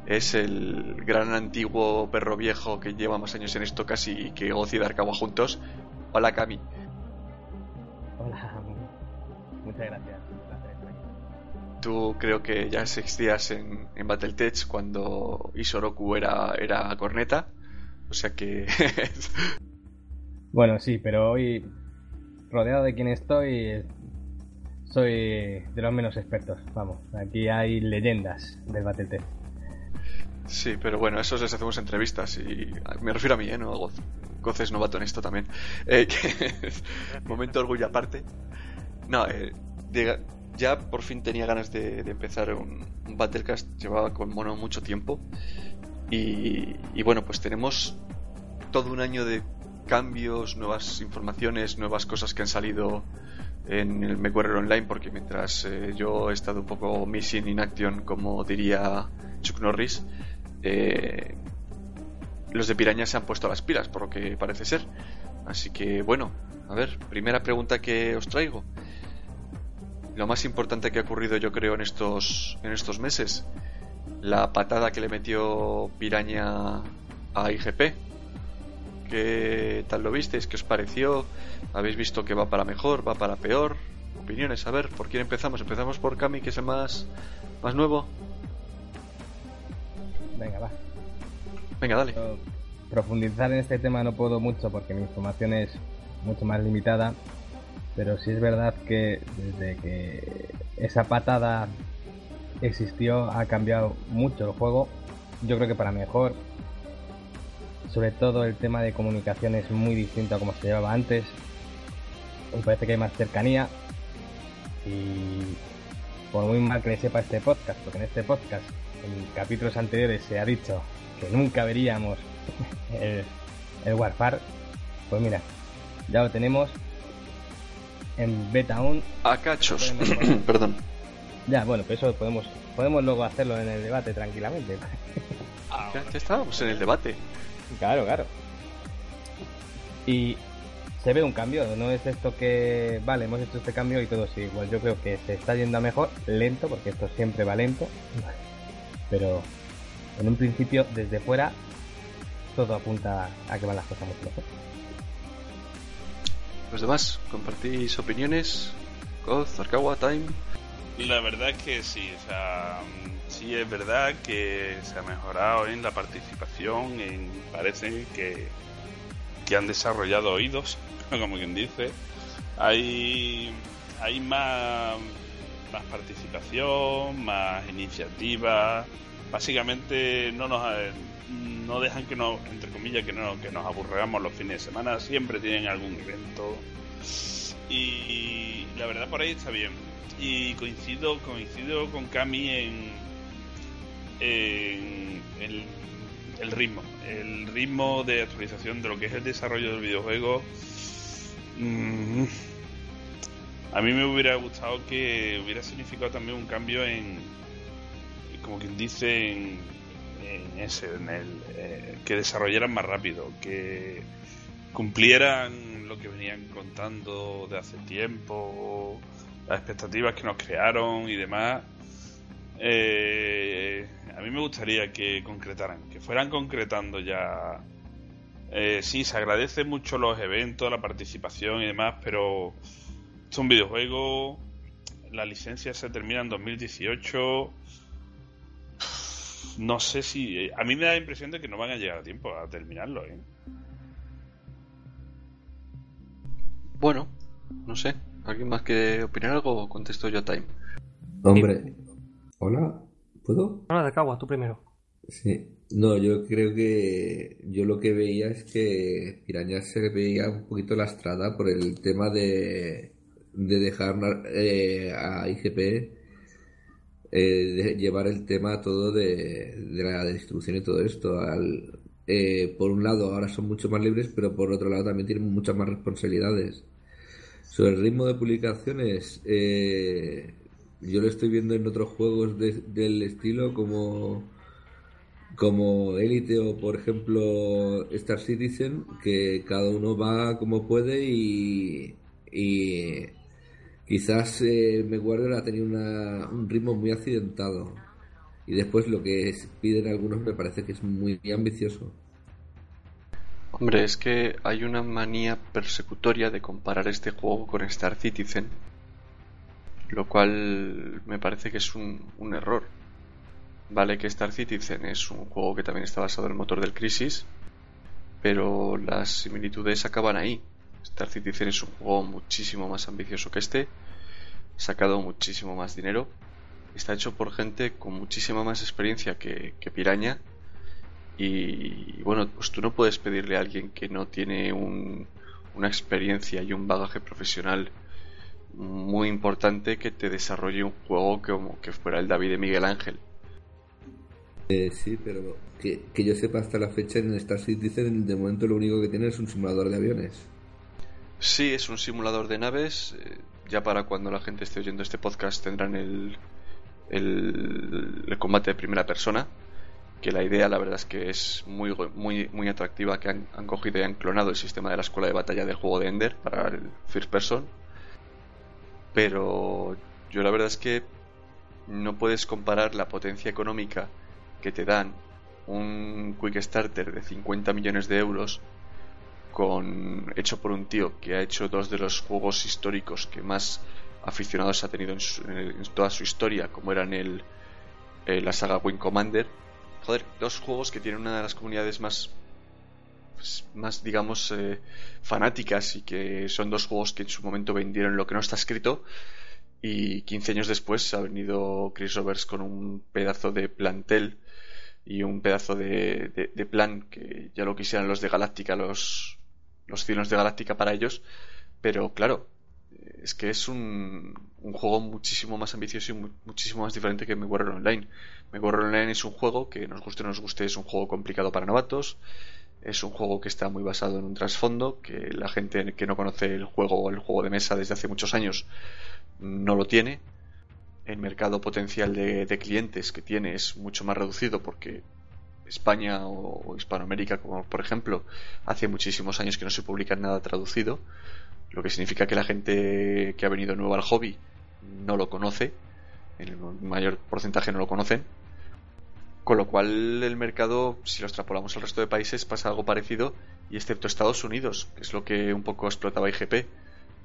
Speaker 4: es el gran antiguo perro viejo que lleva más años en esto casi y que Gozi y Darkawa juntos. Hola, Cami.
Speaker 11: Hola, (laughs) muchas gracias.
Speaker 4: Tú creo que ya existías en, en Battletech cuando Isoroku era, era corneta. O sea que... (laughs)
Speaker 11: Bueno, sí, pero hoy, rodeado de quien estoy, soy de los menos expertos. Vamos, aquí hay leyendas del Battletech.
Speaker 4: Sí, pero bueno, eso les hacemos entrevistas y me refiero a mí, ¿eh? No a Goz. Es novato en esto también. (laughs) Eh, que- momento orgullo aparte. No, eh, diga- ya por fin tenía ganas de, empezar un, un Battlecast. Llevaba con Mono mucho tiempo. Y, y bueno, pues tenemos todo un año de cambios, nuevas informaciones, nuevas cosas que han salido en el MechWarrior Online, porque mientras eh, yo he estado un poco missing in action, como diría Chuck Norris, eh, los de Piraña se han puesto las pilas, por lo que parece ser. Así que bueno, a ver, primera pregunta que os traigo. Lo más importante que ha ocurrido yo creo en estos, en estos meses, la patada que le metió Piraña a IGP. ¿Qué tal lo visteis? ¿Qué os pareció? ¿Habéis visto que va para mejor? ¿Va para peor? Opiniones, a ver, ¿por quién empezamos? Empezamos por Cami, que es el más, más nuevo.
Speaker 11: Venga, va.
Speaker 4: Venga, dale.
Speaker 11: Profundizar en este tema no puedo mucho porque mi información es mucho más limitada, pero sí es verdad que desde que esa patada existió ha cambiado mucho el juego. Yo creo que para mejor. Sobre todo el tema de comunicación es muy distinto a como se llevaba antes. Me parece que hay más cercanía. Y por muy mal que le sepa este podcast, porque en este podcast, en capítulos anteriores se ha dicho que nunca veríamos (laughs) el, el Warfare, pues mira, ya lo tenemos en beta aún.
Speaker 4: A cachos. (coughs) Perdón.
Speaker 11: Ya, bueno, pues eso podemos, podemos luego hacerlo en el debate tranquilamente.
Speaker 4: Ya, ya estábamos en el debate.
Speaker 11: Claro, claro. Y se ve un cambio, no es esto que, vale, hemos hecho este cambio y todo sigue igual. Yo creo que se está yendo a mejor, lento, porque esto siempre va lento. (laughs) Pero en un principio, desde fuera, todo apunta a que van las cosas mucho mejor.
Speaker 4: Los demás, compartís opiniones. Goz, Arkawa, Time.
Speaker 6: La verdad es que sí, o sea, sí es verdad que se ha mejorado en la participación, en, parece que, que han desarrollado oídos, (laughs) como quien dice. Hay, hay más, más participación, más iniciativa. Básicamente no nos eh, no dejan que nos, entre comillas, que no que nos aburramos los fines de semana. Siempre tienen algún evento y la verdad por ahí está bien. Y coincido coincido con Cami en, en el, el ritmo, el ritmo de actualización de lo que es el desarrollo del videojuego. mm, a mí me hubiera gustado que hubiera significado también un cambio en, como quien dice, en, en ese, en el eh, que desarrollaran más rápido, que cumplieran lo que venían contando de hace tiempo, las expectativas que nos crearon y demás. Eh, a mí me gustaría que concretaran, que fueran concretando ya. Eh, sí, se agradece mucho los eventos, la participación y demás, pero es un videojuego, la licencia se termina en 2018. No sé si. A mí me da la impresión de que no van a llegar a tiempo a terminarlo, ¿eh?
Speaker 4: Bueno, no sé. ¿Alguien más quiere opinar algo o contesto yo a Time?
Speaker 10: Hombre, hola, ¿puedo?
Speaker 7: Hola, de Cagua, tú primero.
Speaker 10: Sí. No, yo creo que yo lo que veía es que Piraña se veía un poquito lastrada por el tema de, de dejar eh, a IGP eh, llevar el tema todo de, de la distribución y todo esto. Al, eh, por un lado, ahora son mucho más libres, pero por otro lado también tienen muchas más responsabilidades. Sobre el ritmo de publicaciones, eh, yo lo estoy viendo en otros juegos de- del estilo como como Elite o por ejemplo Star Citizen que cada uno va como puede y quizás eh, McWarrior ha tenido una- un ritmo muy accidentado y después lo que piden algunos me parece que es muy ambicioso
Speaker 4: Hombre, es que hay una manía persecutoria de comparar este juego con Star Citizen, lo cual me parece que es un error. Vale que Star Citizen es un juego que también está basado en el motor del Crisis, pero las similitudes acaban ahí. Star Citizen es un juego muchísimo más ambicioso que este, sacado muchísimo más dinero, está hecho por gente con muchísima más experiencia que, que Piraña. Y bueno, pues tú no puedes pedirle a alguien que no tiene un- una experiencia y un bagaje profesional muy importante que te desarrolle un juego como que fuera el David de Miguel Ángel.
Speaker 10: Eh, sí pero que, que yo sepa hasta la fecha en Star Citizen de momento lo único que tiene es un simulador de aviones
Speaker 4: Sí, es un simulador de naves. eh, ya para cuando la gente esté oyendo este podcast tendrán el, el, el combate de primera persona. Que la idea, la verdad, es que es muy, muy, muy atractiva. Que han, han cogido y han clonado el sistema de la escuela de batalla del juego de Ender para el First Person. Pero yo la verdad es que no puedes comparar la potencia económica que te dan un Quick Starter de 50 millones de euros con hecho por un tío que ha hecho dos de los juegos históricos que más aficionados ha tenido en, su- en toda su historia, como eran el, eh, la saga Wing Commander. Joder, dos juegos que tienen una de las comunidades más, pues, más digamos, eh, fanáticas y que son dos juegos que en su momento vendieron lo que no está escrito. Y 15 años después ha venido Chris Roberts con un pedazo de plantel y un pedazo de, de- de plan que ya lo quisieran los de Galáctica, los, los cinos de Galáctica para ellos. Pero claro, es que es un, juego muchísimo más ambicioso y mu- muchísimo más diferente que MechWarrior Online. MechWarrior Online es un juego que nos guste o no nos guste, es un juego complicado para novatos. Es un juego que está muy basado en un trasfondo, que la gente que no conoce el juego o el juego de mesa desde hace muchos años no lo tiene. El mercado potencial de clientes que tiene es mucho más reducido porque España o, Hispanoamérica, como por ejemplo, hace muchísimos años que no se publica nada traducido, lo que significa que la gente que ha venido nueva al hobby no lo conoce, el mayor porcentaje no lo conocen, con lo cual el mercado, si lo extrapolamos al resto de países, pasa algo parecido, y excepto Estados Unidos, que es lo que un poco explotaba IGP,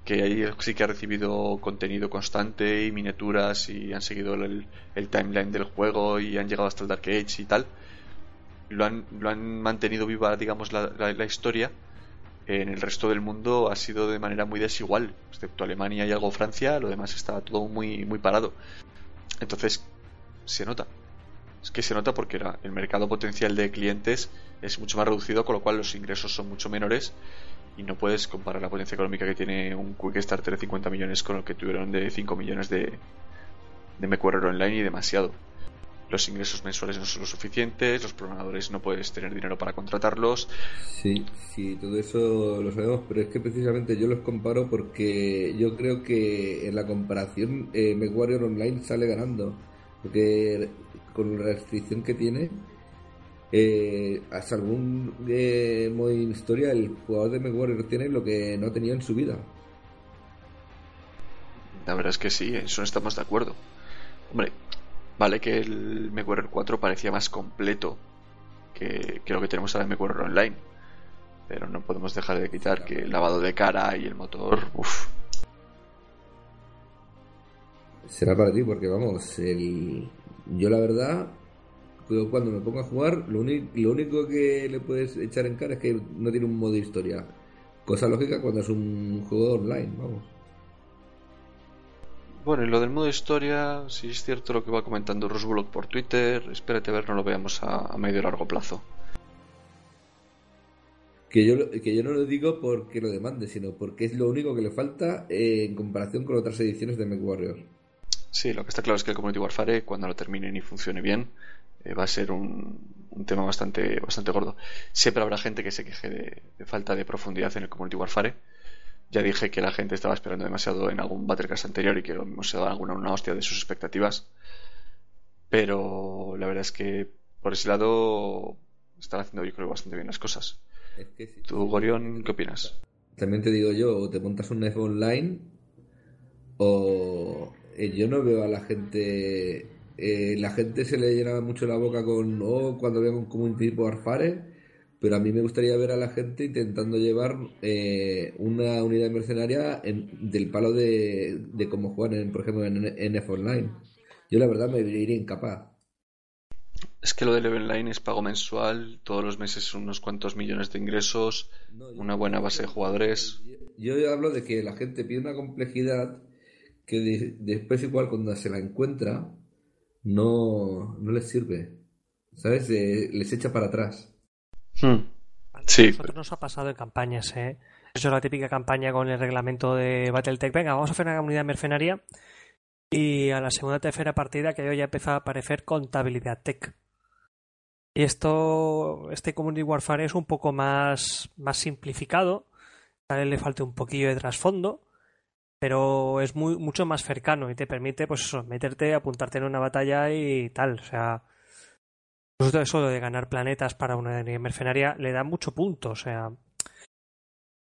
Speaker 4: que ahí sí que ha recibido contenido constante y miniaturas y han seguido el, el timeline del juego y han llegado hasta el Dark Age y tal. Lo han, lo han mantenido viva, digamos, la, la- historia. En el resto del mundo ha sido de manera muy desigual, excepto Alemania y algo Francia, lo demás está todo muy, muy parado. Entonces, se nota. Es que se nota porque el mercado potencial de clientes es mucho más reducido, con lo cual los ingresos son mucho menores y no puedes comparar la potencia económica que tiene un Quick Starter de 50 millones con el que tuvieron de 5 millones de, de MechWarrior Online y demasiado. Los ingresos mensuales no son lo suficientes, los programadores no puedes tener dinero para contratarlos.
Speaker 10: Sí, sí, todo eso lo sabemos, pero es que precisamente yo los comparo porque yo creo que en la comparación eh, MechWarrior Online sale ganando, porque con la restricción que tiene, eh, hasta algún eh, modo de historia, el jugador de MechWarrior tiene lo que no tenía en su vida.
Speaker 4: La verdad es que sí, en eso estamos de acuerdo. Hombre, vale que el MechWarrior 4 parecía más completo que, que lo que tenemos ahora en MechWarrior Online. Pero no podemos dejar de quitar que el lavado de cara y el motor, uff,
Speaker 10: Será para ti, porque vamos, el... yo la verdad, cuando me pongo a jugar, lo, lo único que le puedes echar en cara es que no tiene un modo historia. Cosa lógica cuando es un juego online, vamos.
Speaker 4: Bueno, y lo del modo historia, si es cierto lo que va comentando Rusbullock por Twitter, espérate a ver, no lo veamos a, a medio y largo plazo.
Speaker 10: Que yo, que yo no lo digo porque lo demande, sino porque es lo único que le falta eh, en comparación con otras ediciones de MechWarrior.
Speaker 4: Sí, lo que está claro es que el Community Warfare, cuando lo terminen y funcione bien, eh, va a ser un, un, tema bastante, bastante gordo. Siempre habrá gente que se queje de, de, falta de profundidad en el Community Warfare. Ya dije que la gente estaba esperando demasiado en algún Battlecast anterior y que se dado alguna una hostia de sus expectativas. Pero la verdad es que por ese lado están haciendo yo creo bastante bien las cosas.
Speaker 10: Es que
Speaker 4: ¿Tú, Gorión, qué opinas?
Speaker 10: También te digo yo, o te montas un F online o eh, yo no veo a la gente eh, la gente se le llena mucho la boca con oh, cuando veo un community warfare pero a mí me gustaría ver a la gente intentando llevar eh, una unidad mercenaria en, del palo de, de cómo juegan en, por ejemplo en, en F online yo la verdad me iría incapaz
Speaker 4: es que lo del online es pago mensual, todos los meses unos cuantos millones de ingresos, no, una buena base de jugadores.
Speaker 10: Yo, yo, hablo de que la gente pide una complejidad que de, después igual cuando se la encuentra no, no les sirve. ¿Sabes? Eh, les echa para atrás.
Speaker 4: Hmm. Sí.
Speaker 7: A nosotros nos ha pasado en campañas, ¿eh? Eso es la típica campaña con el reglamento de Battletech. Venga, vamos a hacer una comunidad mercenaria. Y a la segunda o tercera partida que yo ya empezado a aparecer contabilidad tech. Y esto, este Community Warfare es un poco más, más simplificado. Tal vez le falte un poquillo de trasfondo, pero es muy, mucho más cercano y te permite, pues eso, meterte, apuntarte en una batalla y tal. O sea, eso de ganar planetas para una mercenaria le da mucho punto. O sea,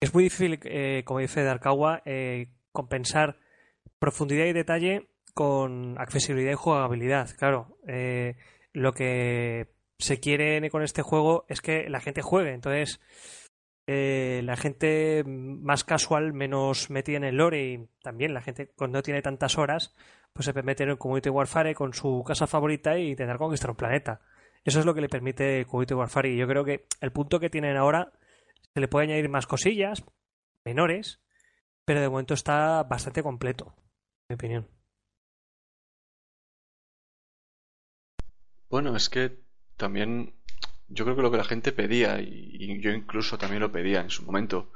Speaker 7: es muy difícil, eh, como dice Darkawa, eh, compensar profundidad y detalle con accesibilidad y jugabilidad. Claro, eh, lo que se quiere con este juego es que la gente juegue. Entonces, eh, la gente más casual, menos metida en el lore y también la gente cuando no tiene tantas horas, pues se puede meter en Community Warfare con su casa favorita y intentar conquistar un planeta. Eso es lo que le permite Community Warfare y yo creo que el punto que tienen ahora se le puede añadir más cosillas, menores, pero de momento está bastante completo, en mi opinión.
Speaker 4: Bueno, es que también yo creo que lo que la gente pedía, y, yo incluso también lo pedía en su momento,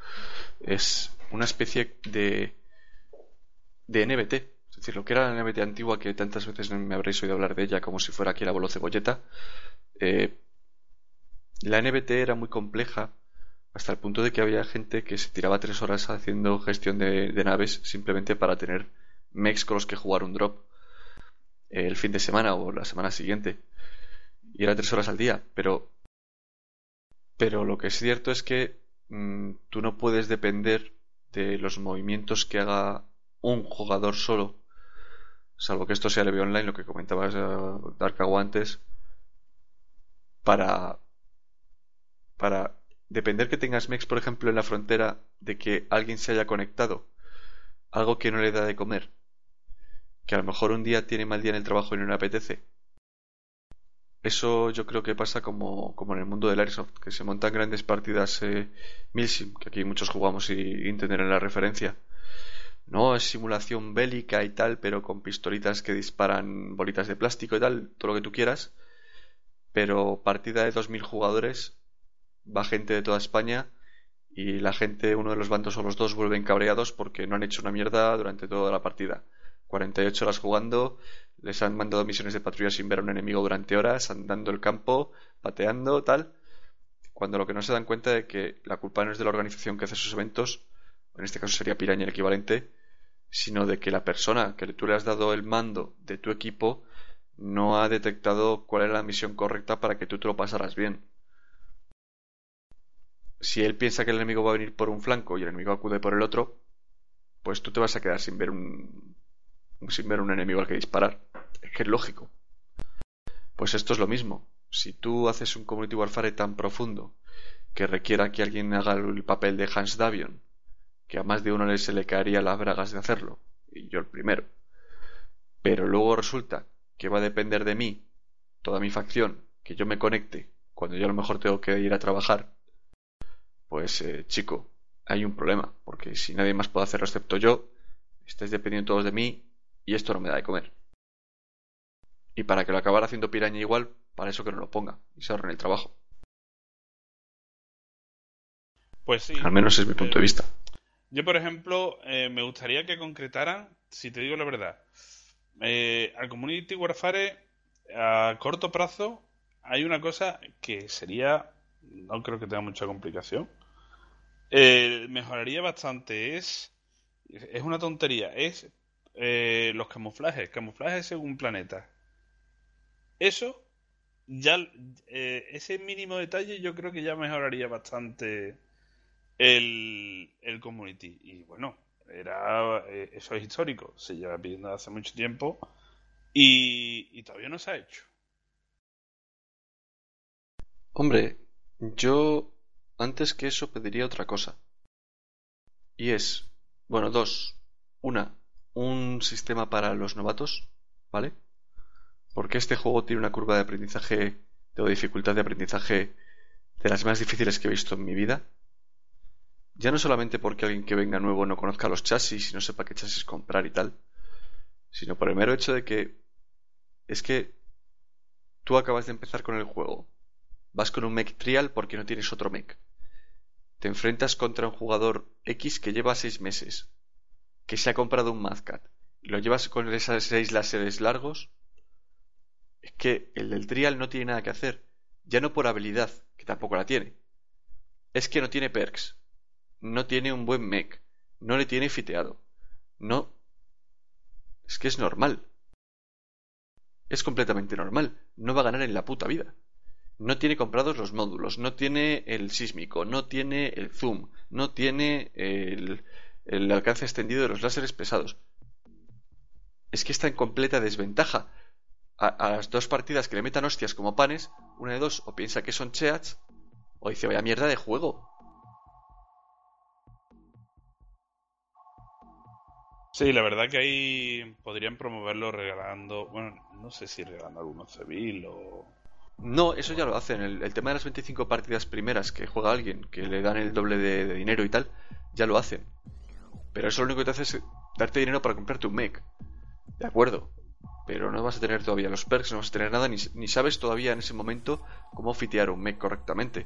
Speaker 4: es una especie de, de NBT. Decir, lo que era la NBT antigua, que tantas veces me habréis oído hablar de ella como si fuera aquí la bolo cebolleta. Eh, la NBT era muy compleja hasta el punto de que había gente que se tiraba tres horas haciendo gestión de, naves simplemente para tener mechs con los que jugar un drop eh, el fin de semana o la semana siguiente y era tres horas al día, pero pero lo que es cierto es que mmm, tú no puedes depender de los movimientos que haga un jugador solo, salvo que esto sea leve online, lo que comentabas uh, Dark antes, para para depender que tengas mechs, por ejemplo, en la frontera de que alguien se haya conectado, algo que no le da de comer, que a lo mejor un día tiene mal día en el trabajo y no le apetece, eso yo creo que pasa como, como en el mundo del Airsoft, que se montan grandes partidas eh, Milsim, que aquí muchos jugamos y, entender la referencia. No es simulación bélica y tal, pero con pistolitas que disparan bolitas de plástico y tal, todo lo que tú quieras. Pero partida de 2.000 jugadores, va gente de toda España y la gente, uno de los bandos o los dos, vuelven cabreados porque no han hecho una mierda durante toda la partida. 48 horas jugando, les han mandado misiones de patrulla sin ver a un enemigo durante horas, andando el campo, pateando, tal. Cuando lo que no se dan cuenta de que la culpa no es de la organización que hace esos eventos, en este caso sería Piraña el equivalente, sino de que la persona que tú le has dado el mando de tu equipo no ha detectado cuál era la misión correcta para que tú te lo pasaras bien. Si él piensa que el enemigo va a venir por un flanco y el enemigo acude por el otro, pues tú te vas a quedar sin ver un, sin ver un enemigo al que disparar. Es que es lógico. Pues esto es lo mismo. Si tú haces un Community Warfare tan profundo que requiera que alguien haga el papel de Hans Davion, que a más de uno se le caería las bragas de hacerlo, y yo el primero, pero luego resulta que va a depender de mí, toda mi facción, que yo me conecte cuando yo a lo mejor tengo que ir a trabajar, pues eh, chico, hay un problema, porque si nadie más puede hacerlo excepto yo, estáis dependiendo todos de mí y esto no me da de comer. Y para que lo acabara haciendo piraña igual, para eso que no lo ponga y se ahorren el trabajo.
Speaker 6: Pues sí.
Speaker 4: Al menos es mi punto de vista.
Speaker 6: Yo, por ejemplo, eh, me gustaría que concretaran, si te digo la verdad, eh, al Community Warfare a corto plazo hay una cosa que sería, no creo que tenga mucha complicación, eh, mejoraría bastante, es, es una tontería, es los camuflajes, camuflajes según planeta. Eso, ya, ese mínimo detalle yo creo que ya mejoraría bastante el, el community. Y bueno, era eh, eso es histórico, se lleva pidiendo hace mucho tiempo y, y todavía no se ha hecho.
Speaker 4: Hombre, yo antes que eso pediría otra cosa. Y es, bueno, dos. Una, un sistema para los novatos, ¿vale? Porque este juego tiene una curva de aprendizaje, de dificultad de aprendizaje de las más difíciles que he visto en mi vida. Ya no solamente porque alguien que venga nuevo no conozca los chasis y no sepa qué chasis comprar y tal, sino por el mero hecho de que es que tú acabas de empezar con el juego. Vas con un mech trial porque no tienes otro mech. Te enfrentas contra un jugador X que lleva seis meses, que se ha comprado un Mazcat, y lo llevas con esas seis láseres largos. Es que el del trial no tiene nada que hacer, ya no por habilidad, que tampoco la tiene. Es que no tiene perks no tiene un buen mech, no le tiene fiteado, no... Es que es normal. Es completamente normal, no va a ganar en la puta vida. No tiene comprados los módulos, no tiene el sísmico, no tiene el zoom, no tiene el, el alcance extendido de los láseres pesados. Es que está en completa desventaja. A, a, las dos partidas que le metan hostias como panes, una de dos, o piensa que son cheats, o dice vaya mierda de juego.
Speaker 6: Sí, la verdad que ahí podrían promoverlo regalando, bueno, no sé si regalando algunos civil o...
Speaker 4: No, eso ya lo hacen. El, tema de las 25 partidas primeras que juega alguien, que le dan el doble de, dinero y tal, ya lo hacen. Pero eso lo único que te hace es darte dinero para comprarte un mech. De acuerdo. Pero no vas a tener todavía los perks, no vas a tener nada, ni, ni sabes todavía en ese momento cómo fitear un mech correctamente.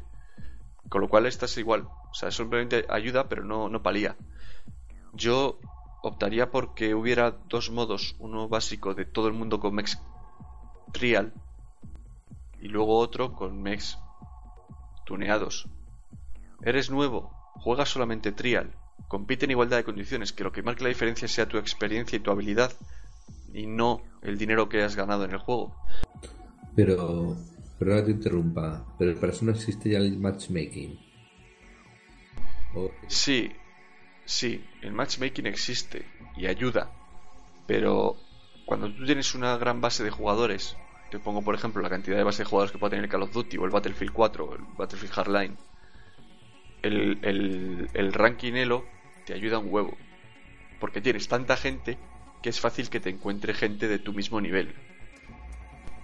Speaker 4: Con lo cual estás igual. O sea, simplemente ayuda, pero no, no palía. Yo optaría porque hubiera dos modos, uno básico de todo el mundo con mechs trial y luego otro con mechs tuneados. Eres nuevo, juega solamente trial, compite en igualdad de condiciones, que lo que marque la diferencia sea tu experiencia y tu habilidad y no el dinero que has ganado en el juego.
Speaker 10: Pero, perdona que te interrumpa, pero para eso no existe ya el matchmaking.
Speaker 4: Sí, Sí, el matchmaking existe y ayuda, pero cuando tú tienes una gran base de jugadores, te pongo por ejemplo la cantidad de base de jugadores que puede tener Call of Duty o el Battlefield 4 o el Battlefield Hardline, el, el, el ranking Elo te ayuda un huevo, porque tienes tanta gente que es fácil que te encuentre gente de tu mismo nivel.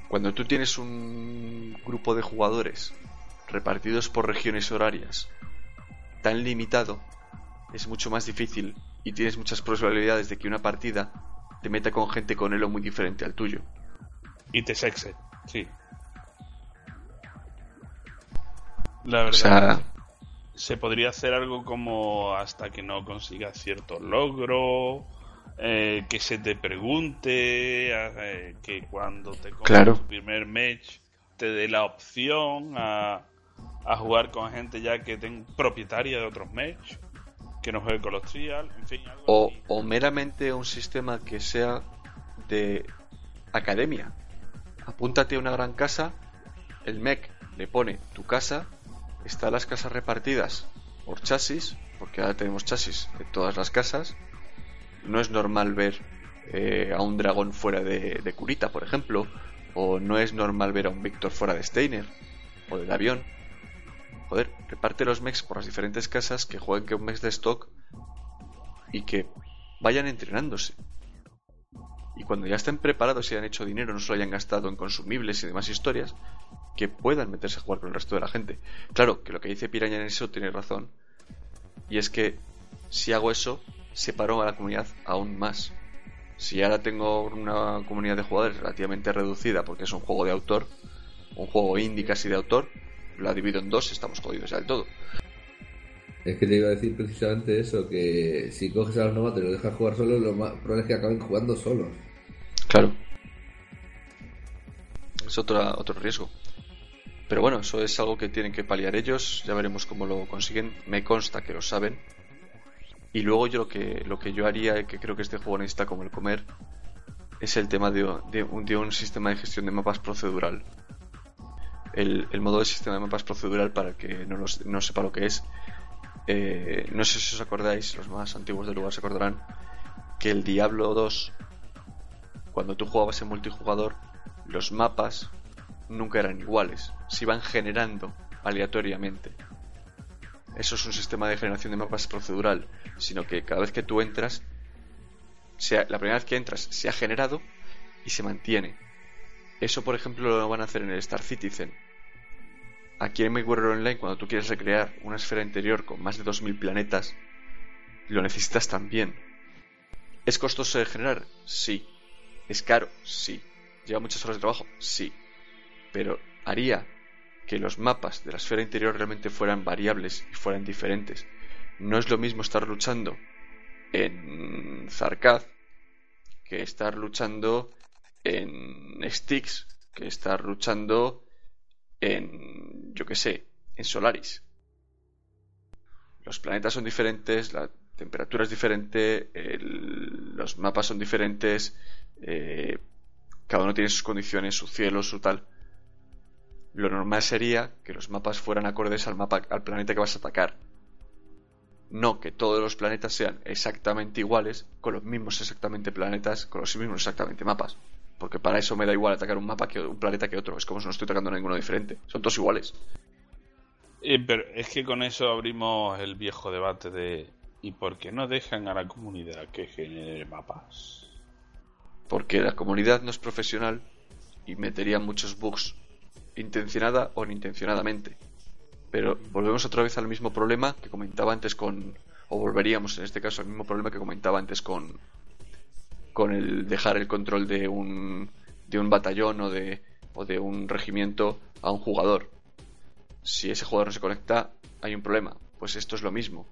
Speaker 4: Cuando tú tienes un grupo de jugadores repartidos por regiones horarias tan limitado, es mucho más difícil y tienes muchas probabilidades de que una partida te meta con gente con elo muy diferente al tuyo.
Speaker 6: Y te sexe, sí. La verdad. se podría hacer algo como hasta que no consigas cierto logro, eh, que se te pregunte, eh, que cuando te
Speaker 4: compres
Speaker 6: tu primer match te dé la opción a, a jugar con gente ya que ten propietaria de otros match que no juegue con los trial, en fin.
Speaker 4: o, o meramente un sistema que sea de academia. Apúntate a una gran casa, el MEC le pone tu casa, están las casas repartidas por chasis, porque ahora tenemos chasis de todas las casas. No es normal ver eh, a un dragón fuera de, de Curita, por ejemplo, o no es normal ver a un Víctor fuera de Steiner o del avión joder, reparte los mechs por las diferentes casas que jueguen que un mech de stock y que vayan entrenándose. Y cuando ya estén preparados y hayan hecho dinero, no solo hayan gastado en consumibles y demás historias, que puedan meterse a jugar con el resto de la gente. Claro, que lo que dice Piraña en eso tiene razón. Y es que si hago eso, separo a la comunidad aún más. Si ahora tengo una comunidad de jugadores relativamente reducida porque es un juego de autor, un juego indie casi de autor, la divido en dos, estamos jodidos ya del todo.
Speaker 10: Es que te iba a decir precisamente eso, que si coges a los novatos y los dejas jugar solos, lo más probable es que acaben jugando solos.
Speaker 4: Claro. Es otro, otro riesgo. Pero bueno, eso es algo que tienen que paliar ellos, ya veremos cómo lo consiguen. Me consta que lo saben. Y luego yo lo que, lo que yo haría, y que creo que este juego necesita como el comer, es el tema de, de, de un sistema de gestión de mapas procedural. El, modo de sistema de mapas procedural, para el que no, los, no sepa lo que es, eh, no sé si os acordáis, los más antiguos del lugar se acordarán, que el Diablo 2, cuando tú jugabas en multijugador, los mapas nunca eran iguales, se iban generando aleatoriamente. Eso es un sistema de generación de mapas procedural, sino que cada vez que tú entras, sea, la primera vez que entras se ha generado y se mantiene. Eso, por ejemplo, lo van a hacer en el Star Citizen. Aquí en Warrior Online, cuando tú quieres recrear una esfera interior con más de 2000 planetas, lo necesitas también. ¿Es costoso de generar? Sí. ¿Es caro? Sí. ¿Lleva muchas horas de trabajo? Sí. Pero haría que los mapas de la esfera interior realmente fueran variables y fueran diferentes. No es lo mismo estar luchando en Zarkaz que estar luchando en Styx, que estar luchando en, yo que sé, en Solaris. Los planetas son diferentes, la temperatura es diferente, los mapas son diferentes, eh, cada uno tiene sus condiciones, su cielo, su tal. Lo normal sería que los mapas fueran acordes al mapa, al planeta que vas a atacar. No que todos los planetas sean exactamente iguales, con los mismos exactamente planetas, con los mismos exactamente mapas. Porque para eso me da igual atacar un mapa que un planeta que otro. Es como si no estoy atacando a ninguno diferente. Son todos iguales.
Speaker 6: Eh, pero es que con eso abrimos el viejo debate de ¿y por qué no dejan a la comunidad que genere mapas?
Speaker 4: Porque la comunidad no es profesional y metería muchos bugs intencionada o inintencionadamente. Pero volvemos otra vez al mismo problema que comentaba antes con o volveríamos en este caso al mismo problema que comentaba antes con con el dejar el control de un, de un batallón o de, o de un regimiento a un jugador. Si ese jugador no se conecta, hay un problema. Pues esto es lo mismo.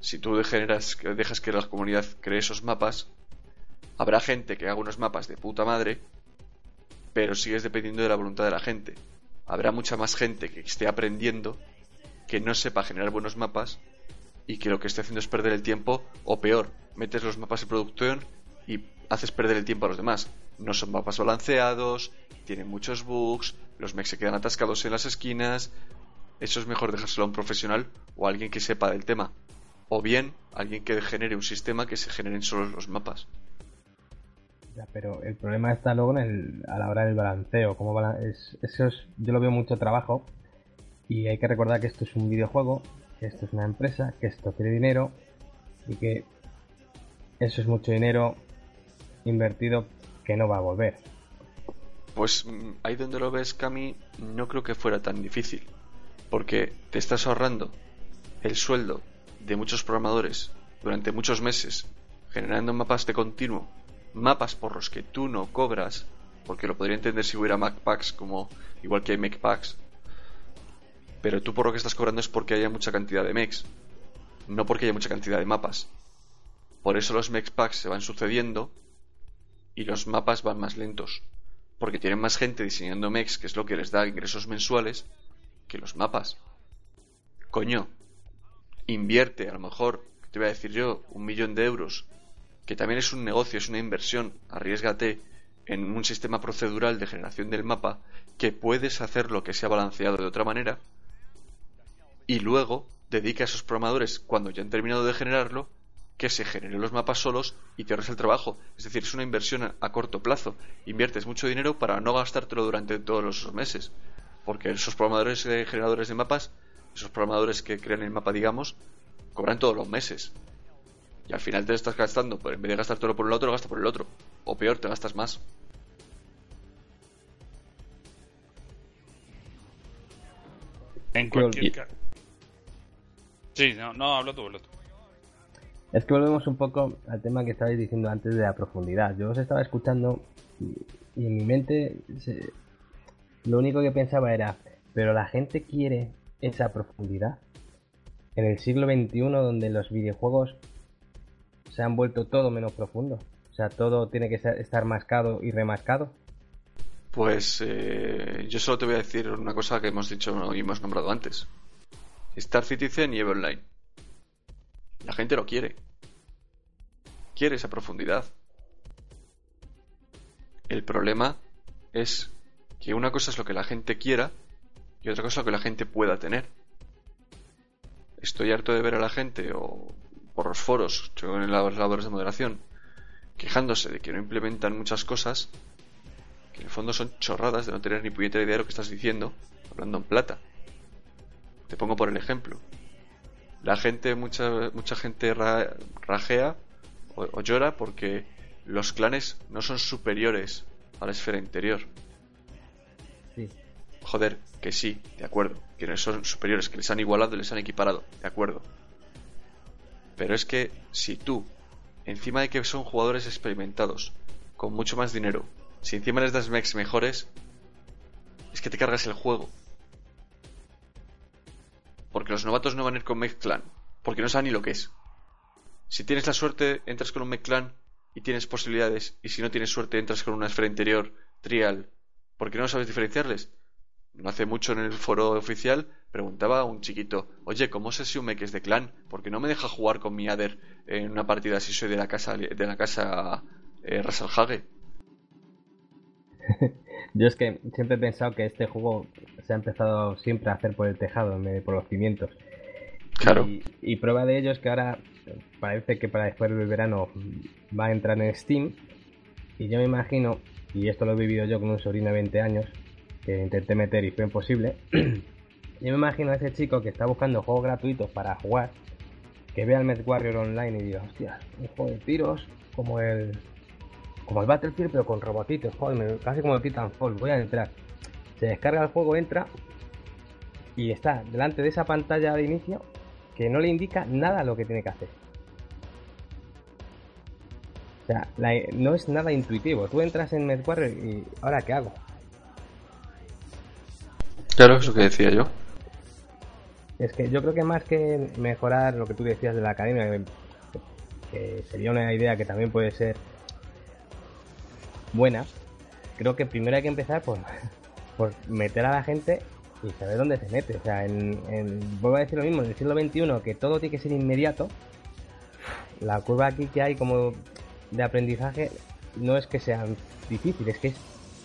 Speaker 4: Si tú generas, dejas que la comunidad cree esos mapas, habrá gente que haga unos mapas de puta madre, pero sigues dependiendo de la voluntad de la gente. Habrá mucha más gente que esté aprendiendo, que no sepa generar buenos mapas y que lo que esté haciendo es perder el tiempo, o peor, metes los mapas en producción y haces perder el tiempo a los demás. No son mapas balanceados, tienen muchos bugs, los mechs se quedan atascados en las esquinas. Eso es mejor dejárselo a un profesional o a alguien que sepa del tema. O bien alguien que genere un sistema que se generen solo los mapas.
Speaker 11: Ya, pero el problema está luego en el, a la hora del balanceo. Como es, eso es, yo lo veo mucho trabajo. Y hay que recordar que esto es un videojuego, que esto es una empresa, que esto quiere dinero y que eso es mucho dinero invertido que no va a volver.
Speaker 4: Pues mm, ahí donde lo ves, Cami, no creo que fuera tan difícil. Porque te estás ahorrando el sueldo de muchos programadores durante muchos meses, generando mapas de continuo, mapas por los que tú no cobras, porque lo podría entender si hubiera MacPacks como igual que hay MacPacks, pero tú por lo que estás cobrando es porque haya mucha cantidad de mechs, no porque haya mucha cantidad de mapas. Por eso los MacPacks se van sucediendo y los mapas van más lentos, porque tienen más gente diseñando mechs, que es lo que les da ingresos mensuales, que los mapas. Coño, invierte a lo mejor, te voy a decir yo, un millón de euros, que también es un negocio, es una inversión, arriesgate en un sistema procedural de generación del mapa que puedes hacer lo que sea balanceado de otra manera y luego dedica a esos programadores cuando ya han terminado de generarlo que se generen los mapas solos y te ahorres el trabajo. Es decir, es una inversión a corto plazo. Inviertes mucho dinero para no gastártelo durante todos los meses. Porque esos programadores eh, generadores de mapas, esos programadores que crean el mapa, digamos, cobran todos los meses. Y al final te estás gastando, pero en vez de gastártelo por el otro, gastas por el otro. O peor, te gastas más.
Speaker 6: En cualquier caso. Sí, no, no, habla tú, habla tú.
Speaker 11: Es que volvemos un poco al tema que estabais diciendo antes de la profundidad. Yo os estaba escuchando y, en mi mente lo único que pensaba era, pero la gente quiere esa profundidad. En el siglo XXI donde los videojuegos se han vuelto todo menos profundo. O sea, todo tiene que estar mascado y remascado.
Speaker 4: Pues eh, yo solo te voy a decir una cosa que hemos dicho y hemos nombrado antes. Star Citizen y EVE Online. La gente lo quiere. Quiere esa profundidad. El problema es que una cosa es lo que la gente quiera y otra cosa es lo que la gente pueda tener. Estoy harto de ver a la gente o por los foros, yo en las labores de moderación, quejándose de que no implementan muchas cosas que en el fondo son chorradas de no tener ni puñetera idea de lo que estás diciendo, hablando en plata. Te pongo por el ejemplo. La gente, mucha, mucha gente ra- rajea o, o llora porque los clanes no son superiores a la esfera interior.
Speaker 11: Sí.
Speaker 4: Joder, que sí, de acuerdo. Que no son superiores, que les han igualado y les han equiparado, de acuerdo. Pero es que si tú, encima de que son jugadores experimentados, con mucho más dinero, si encima les das mechs mejores, es que te cargas el juego. Porque los novatos no van a ir con mech clan, porque no saben ni lo que es. Si tienes la suerte, entras con un mech clan y tienes posibilidades, y si no tienes suerte, entras con una esfera interior, trial, porque no sabes diferenciarles. No hace mucho en el foro oficial preguntaba a un chiquito, oye, ¿cómo sé si un mech es de clan? Porque no me deja jugar con mi Adder en una partida si soy de la casa de la casa eh, Rasalhage. (laughs)
Speaker 11: Yo es que siempre he pensado que este juego se ha empezado siempre a hacer por el tejado, por los cimientos.
Speaker 4: Claro.
Speaker 11: Y, y prueba de ello es que ahora parece que para después del verano va a entrar en Steam. Y yo me imagino, y esto lo he vivido yo con un sobrino de 20 años, que intenté meter y fue imposible. (clears throat) yo me imagino a ese chico que está buscando juegos gratuitos para jugar, que vea el Med Warrior Online y diga, hostia, un juego de tiros como el como el Battlefield pero con robotitos, joder, casi como el Titanfall, voy a entrar. Se descarga el juego, entra y está delante de esa pantalla de inicio que no le indica nada lo que tiene que hacer. O sea, la- no es nada intuitivo. Tú entras en MedWarrior y ¿ahora qué hago?
Speaker 4: Claro, es lo que decía yo.
Speaker 11: Es que yo creo que más que mejorar lo que tú decías de la academia, que, que sería una idea que también puede ser buena, creo que primero hay que empezar por, (laughs) por meter a la gente y saber dónde se mete. O sea, en, en- vuelvo a decir lo mismo, en el siglo XXI, que todo tiene que ser inmediato, la curva aquí que hay como de aprendizaje no es que sea difícil, es que es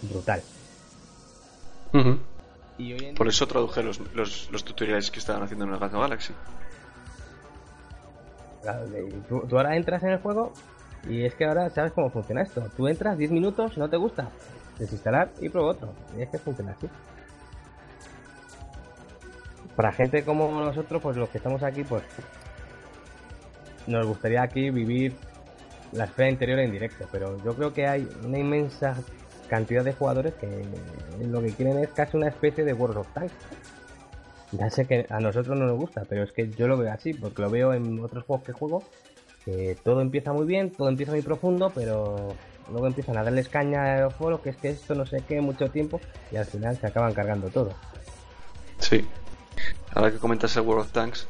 Speaker 11: brutal.
Speaker 4: Ujú.
Speaker 11: Y hoy en
Speaker 4: Por eso traduje los, los, los tutoriales que estaban haciendo en el Gato Galaxy.
Speaker 11: Tú, tú ahora entras en el juego y es que ahora sabes cómo funciona esto. Tú entras 10 minutos, no te gusta, desinstalar y prueba otro. Y es que funciona así. Para gente como nosotros, pues los que estamos aquí, pues nos gustaría aquí vivir la esfera interior en directo, pero yo creo que hay una inmensa cantidad de jugadores que lo que quieren es casi una especie de World of Tanks. Ya sé que a nosotros no nos gusta, pero es que yo lo veo así, porque lo veo en otros juegos que juego, que todo empieza muy bien, todo empieza muy profundo, pero luego empiezan a darles caña a los foros, que es que esto no sé qué, mucho tiempo, y al final se acaban cargando todo.
Speaker 4: Sí. Ahora que comentas el World of Tanks,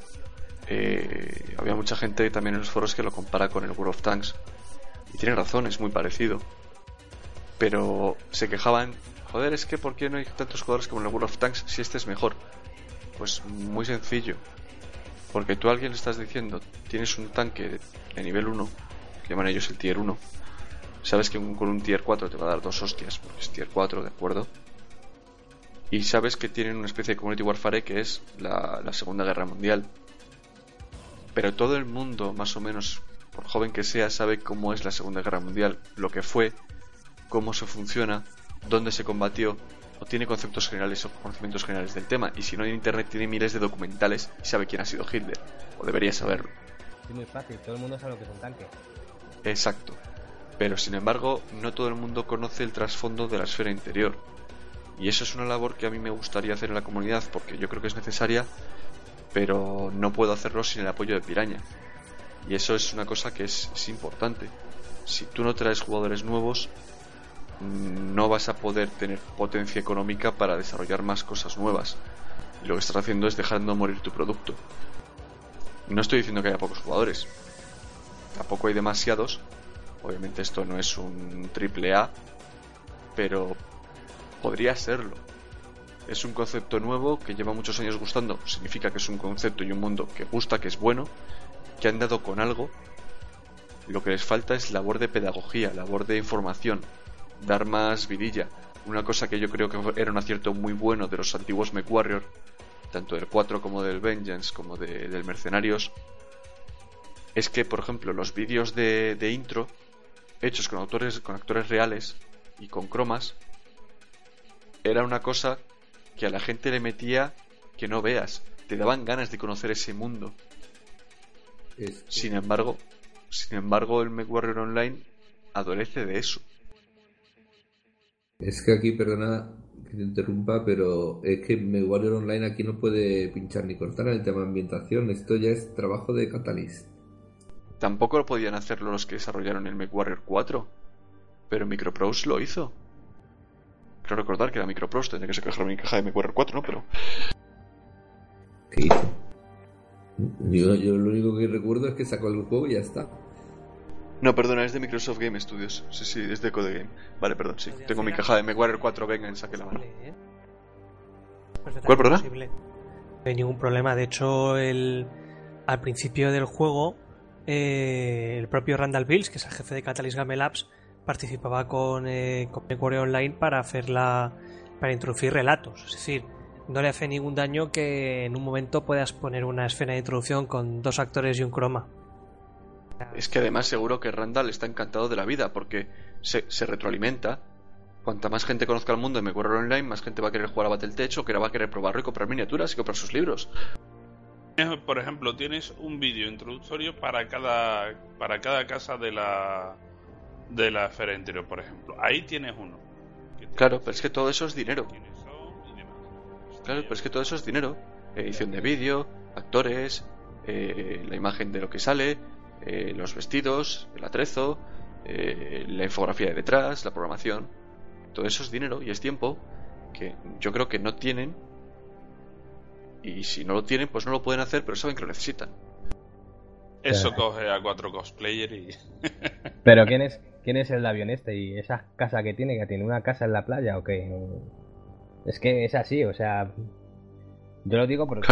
Speaker 4: eh, había mucha gente también en los foros que lo compara con el World of Tanks. Y tiene razón, es muy parecido. Pero se quejaban, joder, es que ¿por qué no hay tantos jugadores como en el World of Tanks si este es mejor? Pues muy sencillo. Porque tú a alguien le estás diciendo, tienes un tanque de nivel 1, que llaman ellos el tier 1. Sabes que con un tier 4 te va a dar dos hostias, porque es tier 4, ¿de acuerdo? Y sabes que tienen una especie de Community Warfare que es la, la Segunda Guerra Mundial. Pero todo el mundo, más o menos, por joven que sea, sabe cómo es la Segunda Guerra Mundial, lo que fue, cómo se funciona, dónde se combatió, o tiene conceptos generales o conocimientos generales del tema. Y si no en internet tiene miles de documentales y sabe quién ha sido Hitler, o debería saberlo.
Speaker 11: Es muy fácil, todo el mundo sabe lo que es un tanque.
Speaker 4: Exacto. Pero sin embargo, no todo el mundo conoce el trasfondo de la esfera interior. Y eso es una labor que a mí me gustaría hacer en la comunidad porque yo creo que es necesaria, pero no puedo hacerlo sin el apoyo de Piraña. Y eso es una cosa que es, importante. Si tú no traes jugadores nuevos, mm, no vas a poder tener potencia económica para desarrollar más cosas nuevas. Y lo que estás haciendo es dejando morir tu producto. No estoy diciendo que haya pocos jugadores. Tampoco hay demasiados. Obviamente esto no es un triple A, pero podría serlo. Es un concepto nuevo que lleva muchos años gustando. Significa que es un concepto y un mundo que gusta, que es bueno, que han dado con algo. Lo que les falta es labor de pedagogía, labor de información, dar más vidilla. Una cosa que yo creo que era un acierto muy bueno de los antiguos MechWarrior, tanto del 4 como del Vengeance, como de, del Mercenarios, es que, por ejemplo, los vídeos de, de intro, hechos con, autores, con actores reales y con cromas, era una cosa que a la gente le metía que no veas. Te daban ganas de conocer ese mundo. Sin embargo, sin embargo, el MechWarrior Online adolece de eso.
Speaker 10: Es que aquí, perdona que te interrumpa, pero es que MechWarrior Online aquí no puede pinchar ni cortar en el tema de ambientación. Esto ya es trabajo de Catalyst.
Speaker 4: Tampoco lo podían hacerlo los que desarrollaron el MechWarrior 4, pero Microprose lo hizo. Creo recordar que era Microprose, tendría que caja mi caja de MechWarrior 4, ¿no? Pero
Speaker 10: ¿Qué hizo? Yo, yo lo único que recuerdo es que sacó el juego y ya está.
Speaker 4: No, perdona, es de Microsoft Game Studios. Sí, sí, es de Code Game. Vale, perdón, sí. Tengo mi caja de MechWarrior 4, venga, saque la mano. ¿Cuál, perdona?
Speaker 7: No hay ningún problema. De hecho, el, al principio del juego, eh, el propio Randall Bills, que es el jefe de Catalyst Game Labs, participaba con, eh, con Online para hacer la, para introducir relatos. Es decir, no le hace ningún daño que en un momento puedas poner una escena de introducción con dos actores y un croma.
Speaker 4: Es que además seguro que Randall está encantado de la vida porque se, se retroalimenta. Cuanta más gente conozca el mundo de MechWarrior Online, más gente va a querer jugar a Battletech o que va a querer probarlo y comprar miniaturas y comprar sus libros.
Speaker 6: Por ejemplo, tienes un vídeo introductorio para cada para cada casa de la de la esfera interior, por ejemplo. Ahí tienes uno.
Speaker 4: Claro, pero es que todo eso es dinero. Claro, pero es que todo eso es dinero. Edición de vídeo, actores, eh, la imagen de lo que sale, eh, los vestidos, el atrezo, eh, la infografía de detrás, la programación. Todo eso es dinero y es tiempo que yo creo que no tienen. Y si no lo tienen, pues no lo pueden hacer, pero saben que lo necesitan.
Speaker 6: Eso coge a cuatro cosplayers y.
Speaker 11: Pero ¿quién es, quién es el avión este? ¿Y esa casa que tiene? ¿Que tiene una casa en la playa o qué? Es que es así, o sea. Yo lo digo porque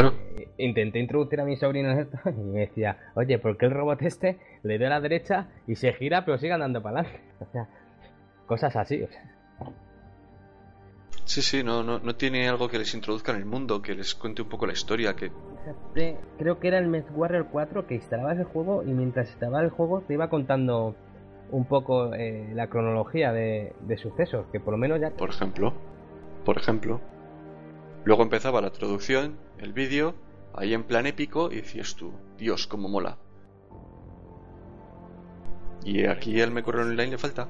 Speaker 11: intenté introducir a mi sobrino en esto (laughs) y me decía, oye, ¿por qué el robot este le da a la derecha y se gira pero sigue andando para adelante? (laughs) O sea, cosas así, o sea.
Speaker 4: Sí, sí, no, no, no tiene algo que les introduzca en el mundo, que les cuente un poco la historia, que
Speaker 11: Creo que era el MechWarrior 4 que instalabas el juego y mientras estaba el juego te iba contando un poco eh, la cronología de, de sucesos, que por lo menos ya...
Speaker 4: Por ejemplo, por ejemplo. Luego empezaba la traducción, el vídeo, ahí en plan épico, y decías tú, Dios, cómo mola. Y aquí el MechWarrior Online le falta.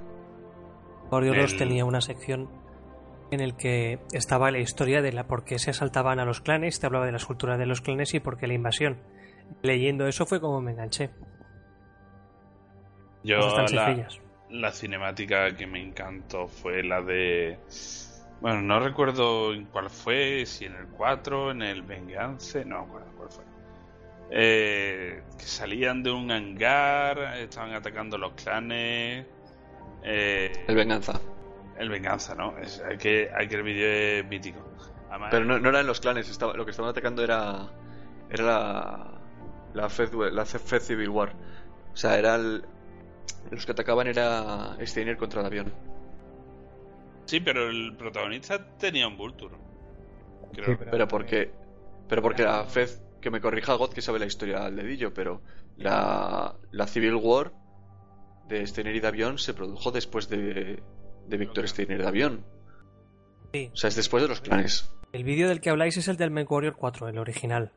Speaker 7: Warrior 2
Speaker 4: El-
Speaker 7: tenía una sección en el que estaba la historia de la por qué se asaltaban a los clanes, te hablaba de las culturas de los clanes y por qué la invasión. Leyendo eso fue como me enganché.
Speaker 6: Yo la, la cinemática que me encantó fue la de... Bueno, no recuerdo en cuál fue, si en el 4, en el Vengeance, no me acuerdo cuál fue. Eh, que salían de un hangar, estaban atacando los clanes. eh,
Speaker 4: El Venganza.
Speaker 6: el Venganza, ¿no? Es, hay, que, hay que el vídeo es mítico. Además,
Speaker 4: Pero no, no eran los clanes, estaba, lo que estaban atacando era. Era la. La Fed, la Fed Civil War. O sea, era el- Los que atacaban era Steiner contra el avión.
Speaker 6: Sí, pero el protagonista tenía un Vulture. Creo.
Speaker 4: Pero porque. Pero porque la Fed. Que me corrija God que sabe la historia al dedillo, pero. La. La Civil War de Steiner y de avión se produjo después de. De Víctor Steiner de avión.
Speaker 7: Sí.
Speaker 4: O sea, es después de los clanes.
Speaker 7: El vídeo del que habláis es el del MechWarrior 4, el original.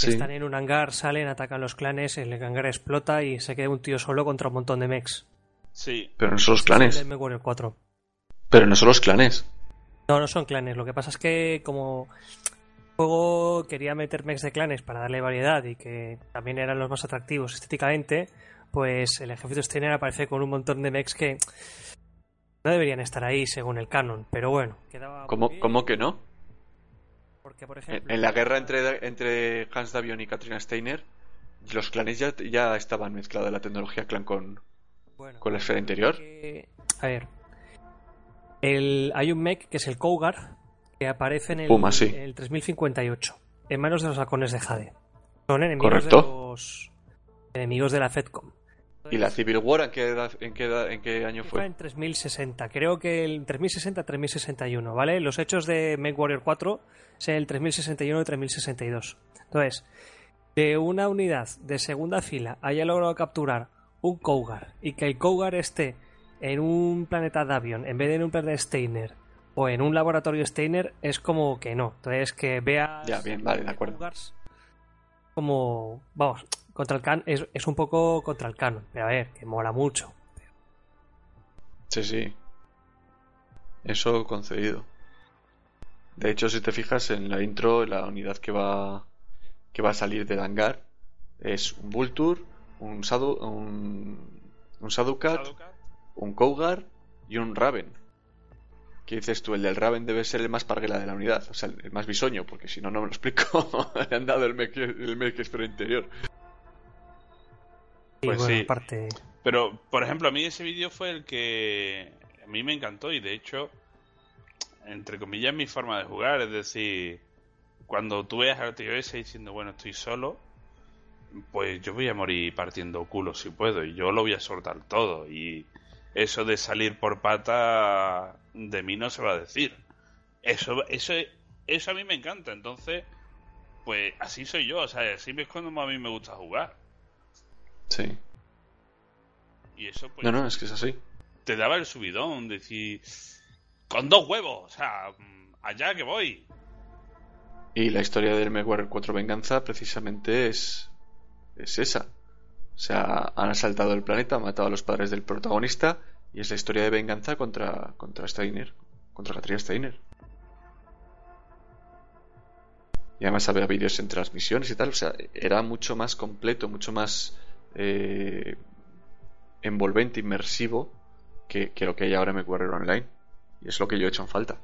Speaker 7: Que
Speaker 4: Sí.
Speaker 7: Están en un hangar, salen, atacan los clanes, el hangar explota y se queda un tío solo contra un montón de mechs.
Speaker 6: Sí.
Speaker 4: Pero no son los
Speaker 7: El
Speaker 4: clanes.
Speaker 7: MechWarrior 4.
Speaker 4: Pero no son los clanes.
Speaker 7: No, no son clanes. Lo que pasa es que como, juego quería meter mechs de clanes para darle variedad y que también eran los más atractivos estéticamente, pues el ejército Steiner aparece con un montón de mechs que no deberían estar ahí según el canon, pero bueno, quedaba
Speaker 4: ¿Cómo, cómo que no?
Speaker 7: Porque por
Speaker 4: En,
Speaker 7: ejemplo,
Speaker 4: en la guerra entre, entre Hans Davion y Katrina Steiner, los clanes ya, ya estaban mezclados la tecnología clan con,
Speaker 7: bueno,
Speaker 4: con la esfera interior.
Speaker 7: que- a ver, el, hay un mech que es el Cougar que aparece en el,
Speaker 4: Puma, sí.
Speaker 7: en el 3058 en manos de los halcones de Jade. Son enemigos
Speaker 4: Correcto.
Speaker 7: de los enemigos de la Fedcom.
Speaker 4: ¿Y la Civil War en qué, edad- en qué, edad- en qué año
Speaker 7: Fue en 3060, creo que el 3060-3061, ¿vale? Los hechos de Make Warrior 4 es el 3061 y 3062. Entonces, de una unidad de segunda fila haya logrado capturar un Cougar y que el Cougar esté en un planeta Davion en vez de en un planeta Steiner o en un laboratorio Steiner es como que no. Entonces, que veas
Speaker 4: Ya, bien, vale, de acuerdo.
Speaker 7: Cougars como, vamos, contra el can es, es un poco contra el canon, pero a ver, que mola mucho.
Speaker 4: Sí, sí. Eso concedido. De hecho, si te fijas en la intro, la unidad que va que va a salir de Dangar es un Vulture, un Sadu, un, un Sadukat. un Cougar y un Raven. ¿Qué dices tú? El del Raven debe ser el más parguela de la unidad, o sea, el más bisoño, porque si no, no me lo explico. (laughs) Le han dado el mech, el interior.
Speaker 6: Pues
Speaker 7: bueno,
Speaker 6: sí.
Speaker 7: aparte,
Speaker 6: Pero, por ejemplo, a mí ese vídeo fue el que a mí me encantó y de hecho, entre comillas, mi forma de jugar. Es decir, cuando tú veas al tío ese diciendo, bueno, estoy solo, pues yo voy a morir partiendo culo si puedo y yo lo voy a soltar todo. Y eso de salir por pata de mí no se va a decir. Eso, eso, eso a mí me encanta. Entonces, pues así soy yo. O sea, así es cuando a mí me gusta jugar.
Speaker 4: Sí.
Speaker 6: Y eso, pues,
Speaker 4: No, no, es que es así.
Speaker 6: te daba el subidón, decir, con dos huevos, o sea, mm, allá que voy.
Speaker 4: Y la historia del Megwarrior 4 Venganza precisamente es, es esa. O sea, han asaltado el planeta, han matado a los padres del protagonista y es la historia de venganza contra, contra Steiner, contra Katrina Steiner. Y además había vídeos en transmisiones y tal, o sea, era mucho más completo, mucho más eh, envolvente, inmersivo que, que lo que hay ahora en Megwarrior Online. Y es lo que yo he hecho en falta.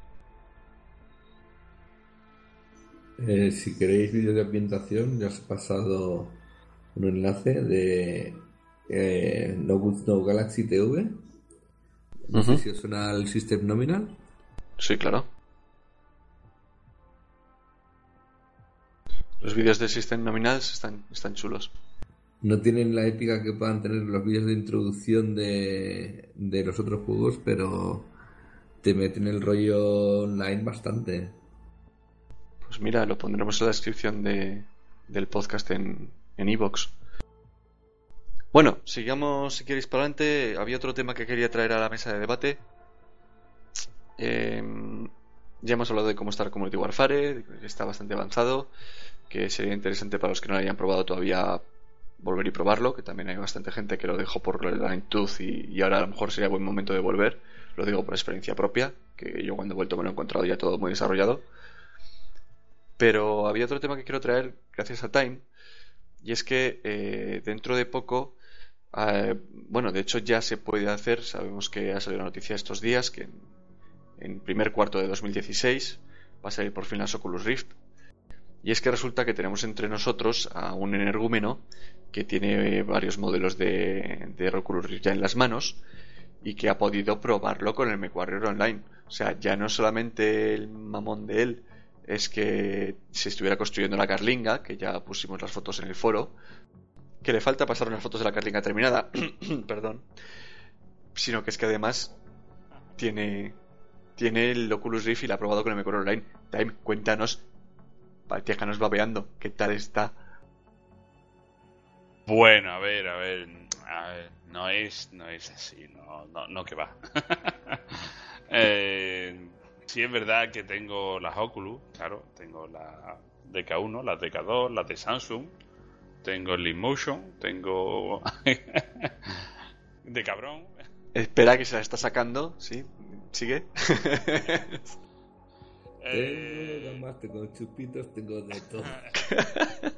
Speaker 10: Eh, si queréis vídeos de ambientación, ya os he pasado un enlace de eh, No Good No Galaxy TV. No sé si os suena el System Nominal.
Speaker 4: Sí, claro. Los vídeos de System Nominals están, están chulos.
Speaker 10: No tienen la épica que puedan tener los vídeos de introducción de, de los otros juegos, pero te meten el rollo online bastante.
Speaker 4: Pues mira, lo pondremos en la descripción de, del podcast en en iVoox. bueno, sigamos si queréis para adelante. Había otro tema que quería traer a la mesa de debate. Em, ya hemos hablado de cómo está el Community Warfare, que está bastante avanzado, que sería interesante para los que no lo hayan probado todavía volver y probarlo, que también hay bastante gente que lo dejó por la Tooth y, y ahora a lo mejor sería buen momento de volver. Lo digo por experiencia propia, que yo cuando he vuelto me lo he encontrado ya todo muy desarrollado. Pero había otro tema que quiero traer gracias a Time, y es que eh, dentro de poco, eh, bueno, de hecho ya se puede hacer, sabemos que ha salido la noticia estos días, que en, en primer cuarto de 2016 va a salir por fin las Oculus Rift. Y es que resulta que tenemos entre nosotros a un energúmeno que tiene varios modelos de, de Rift ya en las manos y que ha podido probarlo con el MechWarrior Online. O sea, ya no solamente el mamón de él es que se estuviera construyendo la carlinga, que ya pusimos las fotos en el foro, que le falta pasar unas fotos de la carlinga terminada, (coughs) perdón, sino que es que además tiene tiene el Oculus Rift y la ha probado con el Mecor Online. Time, cuéntanos, nos babeando, ¿qué tal está?
Speaker 6: Bueno, a ver, a ver, a ver, no es, no es así, no, no, no que va. (laughs) eh, sí es verdad que tengo las Oculus, claro, tengo la DK1, la DK2, la de Samsung, tengo el Leapmotion, tengo (laughs) de cabrón.
Speaker 4: Espera que se la está sacando, sí, sigue. (laughs)
Speaker 6: Eh,
Speaker 10: Tengo gambas, tengo chupitos, tengo de todo. (laughs)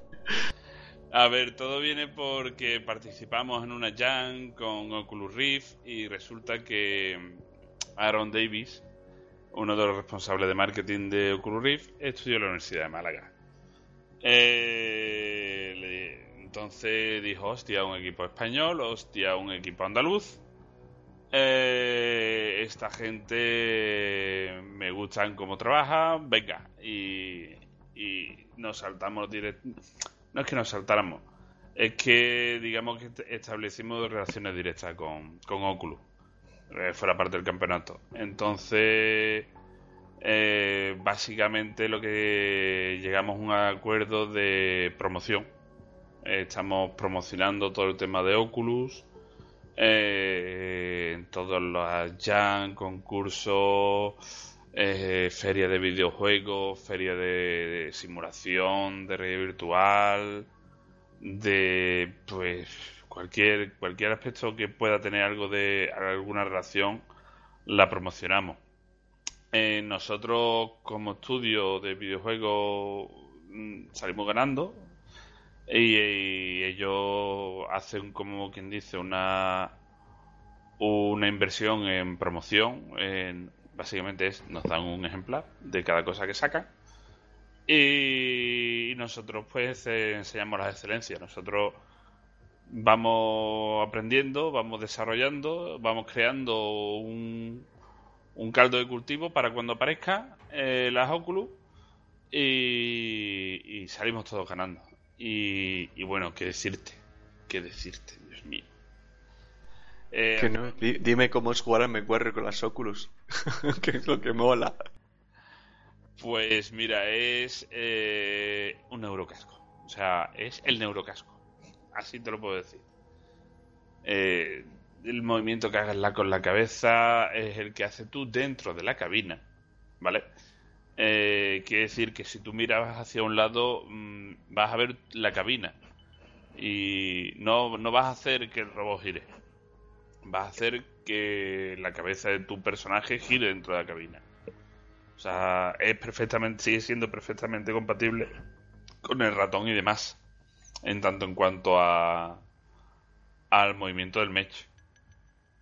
Speaker 6: A ver, todo viene porque participamos en una jam con Oculus Rift y resulta que Aaron Davis, uno de los responsables de marketing de Oculus Rift, estudió en la Universidad de Málaga. Eh, entonces dijo, hostia, un equipo español, hostia, un equipo andaluz. Eh, esta gente me gustan cómo trabaja, venga, y, y nos saltamos directo. No es que nos saltáramos, es que digamos que est- establecimos relaciones directas con, con Oculus, eh, fuera parte del campeonato. Entonces, eh, básicamente lo que llegamos a un acuerdo de promoción. Estamos promocionando todo el tema de Oculus, eh, todos los jam, concursos, eh, feria de videojuegos, feria de, simulación, de realidad virtual, de pues cualquier cualquier aspecto que pueda tener algo de alguna relación la promocionamos. Eh, nosotros como estudio de videojuegos mm, salimos ganando y, ellos hacen como quien dice una una inversión en promoción en, básicamente es nos dan un ejemplar de cada cosa que sacan. Y nosotros pues enseñamos las excelencias. Nosotros vamos aprendiendo vamos desarrollando vamos creando un, un caldo de cultivo para cuando aparezca eh, las Oculus y salimos todos ganando y, y bueno qué decirte qué decirte Dios mío Eh,
Speaker 4: Que no, di- dime cómo es jugar al McWarrior con las Oculus. (laughs) que es lo que mola.
Speaker 6: Pues mira, es eh, un neurocasco. O sea, es el neurocasco. Así te lo puedo decir. Eh, el movimiento que hagas la- con la cabeza es el que haces tú dentro de la cabina. ¿Vale? Eh, quiere decir que si tú miras hacia un lado, mm, vas a ver la cabina. Y no, no vas a hacer que el robot gire. Vas a hacer que la cabeza de tu personaje gire dentro de la cabina. O sea, es perfectamente, sigue siendo perfectamente compatible con el ratón y demás. En tanto en cuanto a al movimiento del mesh.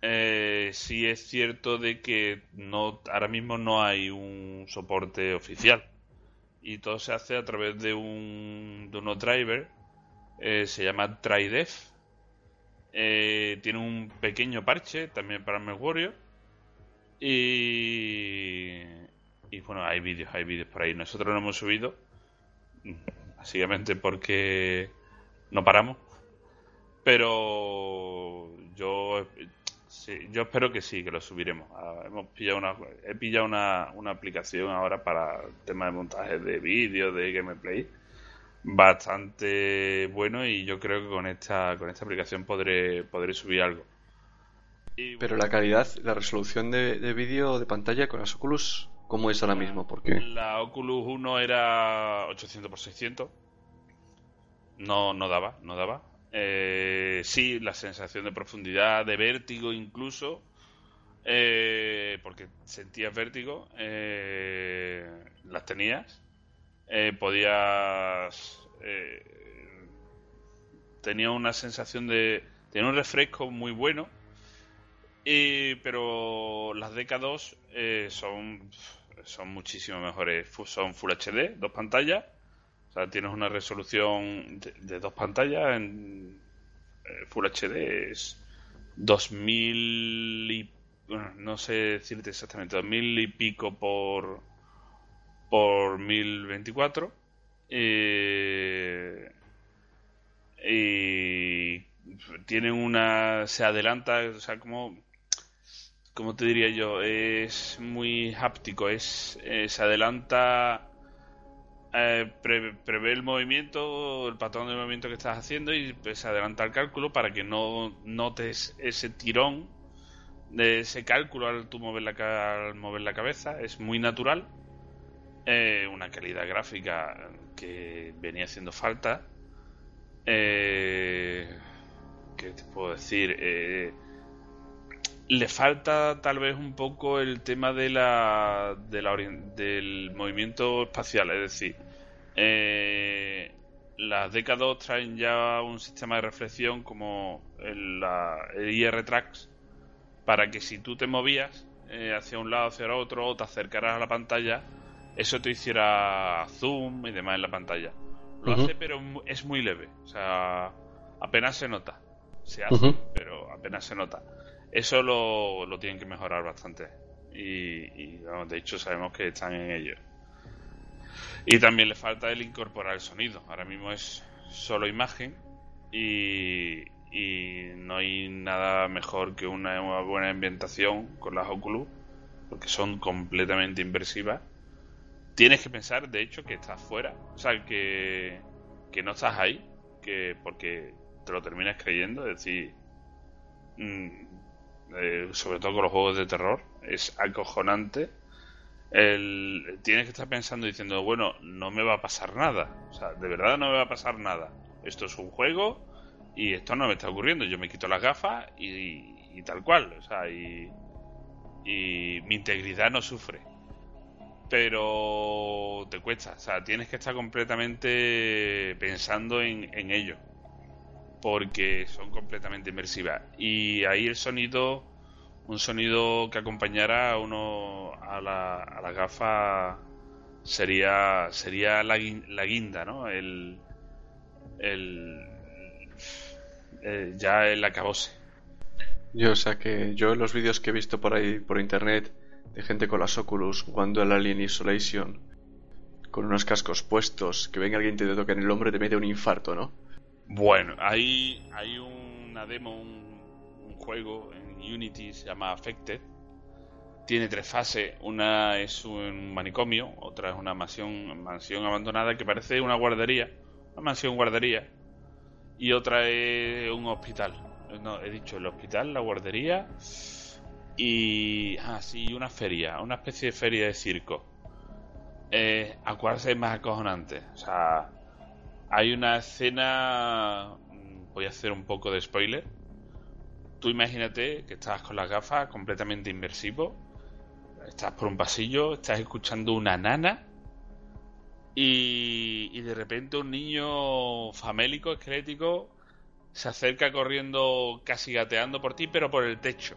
Speaker 6: Eh, sí es cierto de que no ahora mismo no hay un soporte oficial. Y todo se hace a través de un de unos drivers. eh, se llama TriDef. Eh, tiene un pequeño parche también para el Warrior. Y, y bueno, hay vídeos, hay vídeos por ahí. Nosotros lo hemos subido, básicamente porque no paramos. Pero yo, sí, yo espero que sí, que lo subiremos. Ah, hemos pillado una, he pillado una, una aplicación ahora para el tema de montaje de vídeos, de gameplay, bastante bueno y yo creo que con esta, con esta aplicación podré, podré subir algo.
Speaker 4: Pero la calidad, la resolución de, de vídeo de pantalla con las Oculus, ¿cómo es ahora mismo? Porque
Speaker 6: La Oculus 1 era 800 x 600. No, no daba, no daba. Eh, sí, la sensación de profundidad, de vértigo incluso, eh, porque sentías vértigo, eh, las tenías. Eh, podías... eh, tenía una sensación de... Tenía un refresco muy bueno. Pero las DK2 eh, son, son muchísimo mejores. Son Full HD, dos pantallas. O sea, tienes una resolución de, dos pantallas. En eh, Full HD es 2000 y... Bueno, no sé decirte exactamente, 2000 y pico por, por 1024. Eh, y tiene una se adelanta o sea como como te diría yo es muy háptico es eh, se adelanta eh, pre- prevé el movimiento el patrón de movimiento que estás haciendo y pues, adelanta el cálculo para que no notes ese tirón de ese cálculo al tú mover la, al mover la cabeza. Es muy natural. Eh, una calidad gráfica que venía haciendo falta. Eh, ¿Qué te puedo decir? Eh, le falta tal vez un poco el tema de la, de la del movimiento espacial, es decir, eh, las DK2 traen ya un sistema de reflexión como el, la, el IR Tracks para que si tú te movías eh, hacia un lado, hacia el otro, o te acercaras a la pantalla, eso te hiciera zoom y demás en la pantalla. Lo hace, pero es muy leve. O sea, apenas se nota. Se hace, pero apenas se nota. Eso lo, lo tienen que mejorar bastante. Y, de hecho sabemos que están en ello. Y también le falta el incorporar el sonido. Ahora mismo es solo imagen y, y no hay nada mejor que una, buena ambientación con las Oculus porque son completamente inversivas. Tienes que pensar, de hecho, que estás fuera. O sea, que, que no estás ahí. que Porque te lo terminas creyendo. Es decir, mm, eh, sobre todo con los juegos de terror, es acojonante. El, tienes que estar pensando diciendo, bueno, no me va a pasar nada. O sea, de verdad no me va a pasar nada. Esto es un juego y esto no me está ocurriendo. Yo me quito las gafas y, tal cual. O sea, y, mi integridad no sufre. Pero te cuesta. O sea, tienes que estar completamente pensando en, en ello porque son completamente inmersivas. Y ahí el sonido, un sonido que acompañara a uno a la, a la gafa sería sería la, la guinda, ¿no? El, el, eh, ya el acabose.
Speaker 4: Yo, o sea que yo en los vídeos que he visto por ahí por internet de gente con las Oculus jugando al Alien Isolation con unos cascos puestos, que venga alguien y te toque en el hombro y te mete un infarto, ¿no?
Speaker 6: Bueno, hay, hay una demo, un, juego en Unity, se llama Affected. Tiene tres fases. Una es un manicomio, otra es una mansión, mansión abandonada que parece una guardería, una mansión guardería. Y otra es un hospital. No, he dicho el hospital, la guardería y. Ah, sí, una feria, una especie de feria de circo. Eh, ¿A cuál es más acojonante? O sea, hay una escena. Mm, voy a hacer un poco de spoiler. Tú imagínate que estás con las gafas completamente inmersivo. Estás por un pasillo, estás escuchando una nana. Y, y de repente un niño famélico, esquelético, se acerca corriendo, casi gateando por ti, pero por el techo.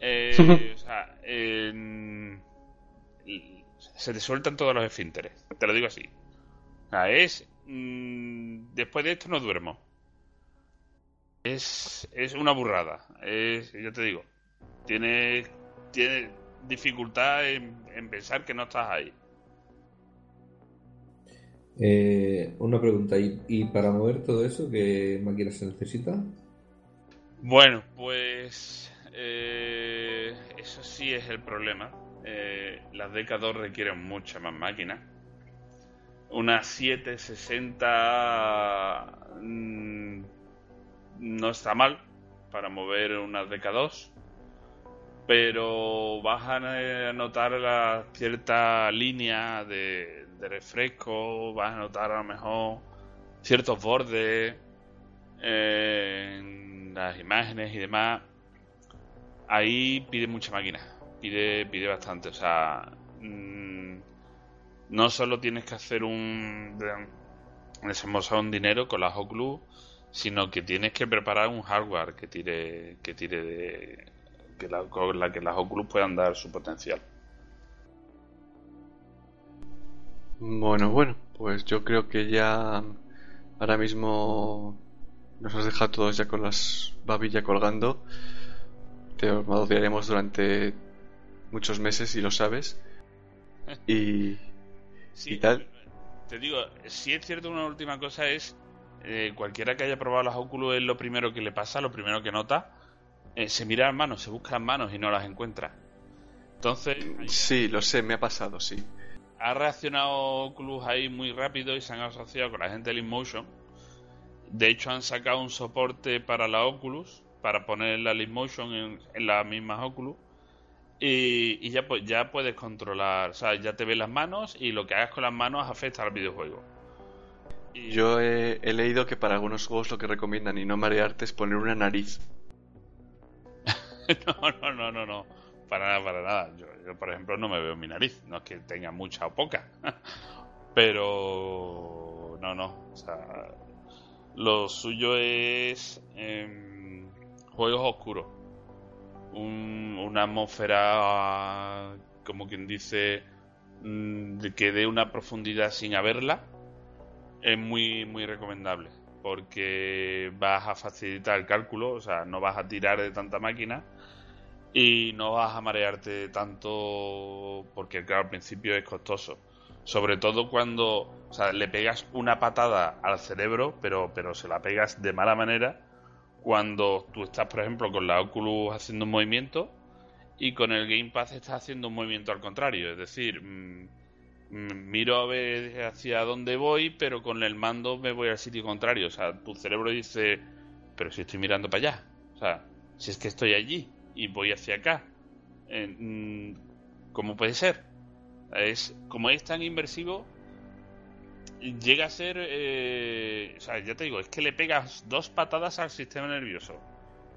Speaker 6: Eh, (laughs) o sea, se te sueltan todos los esfínteres. Te lo digo así. O sea, es Mm, después de esto no duermo. Es, es una burrada. Es, yo te digo, tiene, tiene dificultad en, pensar que no estás ahí.
Speaker 10: Eh, una pregunta, ¿Y, para mover todo eso qué máquina se necesita?
Speaker 6: Bueno, pues eh, eso sí es el problema. Eh, las DK2 requieren mucha más máquina una 760 mm, no está mal para mover una DK2, pero vas a notar la cierta línea de, refresco, vas a notar a lo mejor ciertos bordes en las imágenes y demás. Ahí pide mucha máquina, pide, pide bastante, o sea, mm, no solo tienes que hacer un desembolsar un dinero con las Oculus, sino que tienes que preparar un hardware que tire que tire de que la, con la que las Oculus puedan dar su potencial.
Speaker 4: Bueno, bueno, pues yo creo que ya ahora mismo nos has dejado todos ya con las babillas colgando. Te odiaremos durante muchos meses y lo sabes. (laughs) Y,
Speaker 6: Sí, Te digo, si es cierto una última cosa es, eh, cualquiera que haya probado las óculos es lo primero que le pasa, lo primero que nota, eh, se mira las manos, se busca las manos y no las encuentra. Entonces...
Speaker 4: Sí, lo sé, me ha pasado, sí.
Speaker 6: Ha reaccionado Oculus ahí muy rápido y se han asociado con la gente del InMotion. De hecho, han sacado un soporte para la Oculus, para poner la InMotion en, en las mismas Oculus y, ya, pues, ya puedes controlar, o sea, ya te ves las manos y lo que hagas con las manos afecta al videojuego.
Speaker 4: Yo he, leído que para algunos juegos lo que recomiendan y no marearte es poner una nariz. (laughs)
Speaker 6: no, no, no, no, no. Para nada, para nada. Yo, yo, por ejemplo, no me veo mi nariz. No es que tenga mucha o poca. (laughs) Pero no, no. O sea, lo suyo es em, juegos oscuros. Un- una atmósfera, como quien dice, mm, que dé una profundidad sin haberla. Es muy, muy recomendable. Porque vas a facilitar el cálculo, o sea, no vas a tirar de tanta máquina y no vas a marearte tanto porque claro, al principio es costoso. Sobre todo cuando o sea, le pegas una patada al cerebro, pero, pero se la pegas de mala manera cuando tú estás, por ejemplo, con la Oculus haciendo un movimiento y con el Game Pass estás haciendo un movimiento al contrario. Es decir, mm, mm, miro a ver hacia dónde voy, pero con el mando me voy al sitio contrario. O sea, tu cerebro dice, pero si estoy mirando para allá. O sea, si es que estoy allí y voy hacia acá. Eh, mm, ¿Cómo puede ser? Es, como es tan inversivo, llega a ser... eh, o sea, ya te digo, es que le pegas dos patadas al sistema nervioso.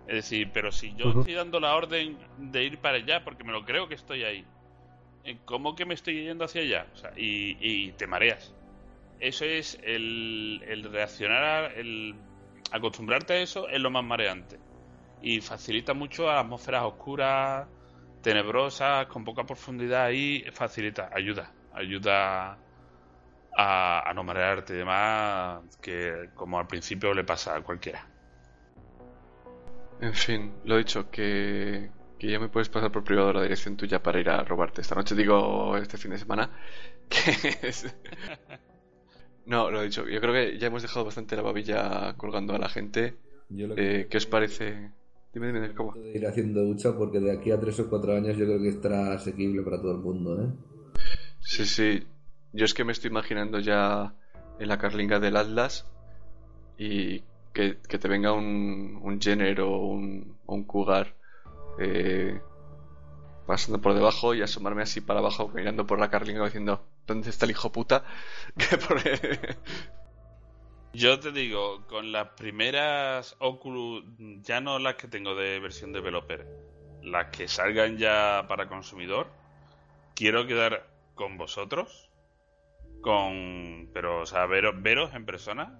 Speaker 6: Es decir, pero si yo estoy dando la orden de ir para allá, porque me lo creo que estoy ahí, eh, ¿cómo que me estoy yendo hacia allá? O sea, y, y te mareas. Eso es el, el reaccionar, a- el acostumbrarte a eso es lo más mareante. Y facilita mucho a atmósferas oscuras, tenebrosas, con poca profundidad ahí, facilita, ayuda, ayuda a, a no marearte y demás, que como al principio le pasa a cualquiera.
Speaker 4: En fin, lo dicho, que, que ya me puedes pasar por privado la dirección tuya para ir a robarte esta noche, digo este fin de semana. (laughs) Que es... No, lo dicho, yo creo que ya hemos dejado bastante la babilla colgando a la gente.
Speaker 10: Yo lo que-
Speaker 4: Eh, ¿Qué os parece? Dime, dime, ¿cómo?
Speaker 10: de ir haciendo ducha porque de aquí a tres o cuatro años yo creo que estará asequible para todo el mundo, ¿eh?
Speaker 4: Sí, sí. Yo es que me estoy imaginando ya en la carlinga del Atlas y que, que te venga un, un Jenner o un, un Cougar eh, pasando por debajo y asomarme así para abajo mirando por la carlinga diciendo ¿dónde está el hijo puta? (laughs)
Speaker 6: Yo te digo, con las primeras Oculus, ya no las que tengo de versión developer, las que salgan ya para consumidor, quiero quedar con vosotros, con, pero, o sea, veros, veros en persona,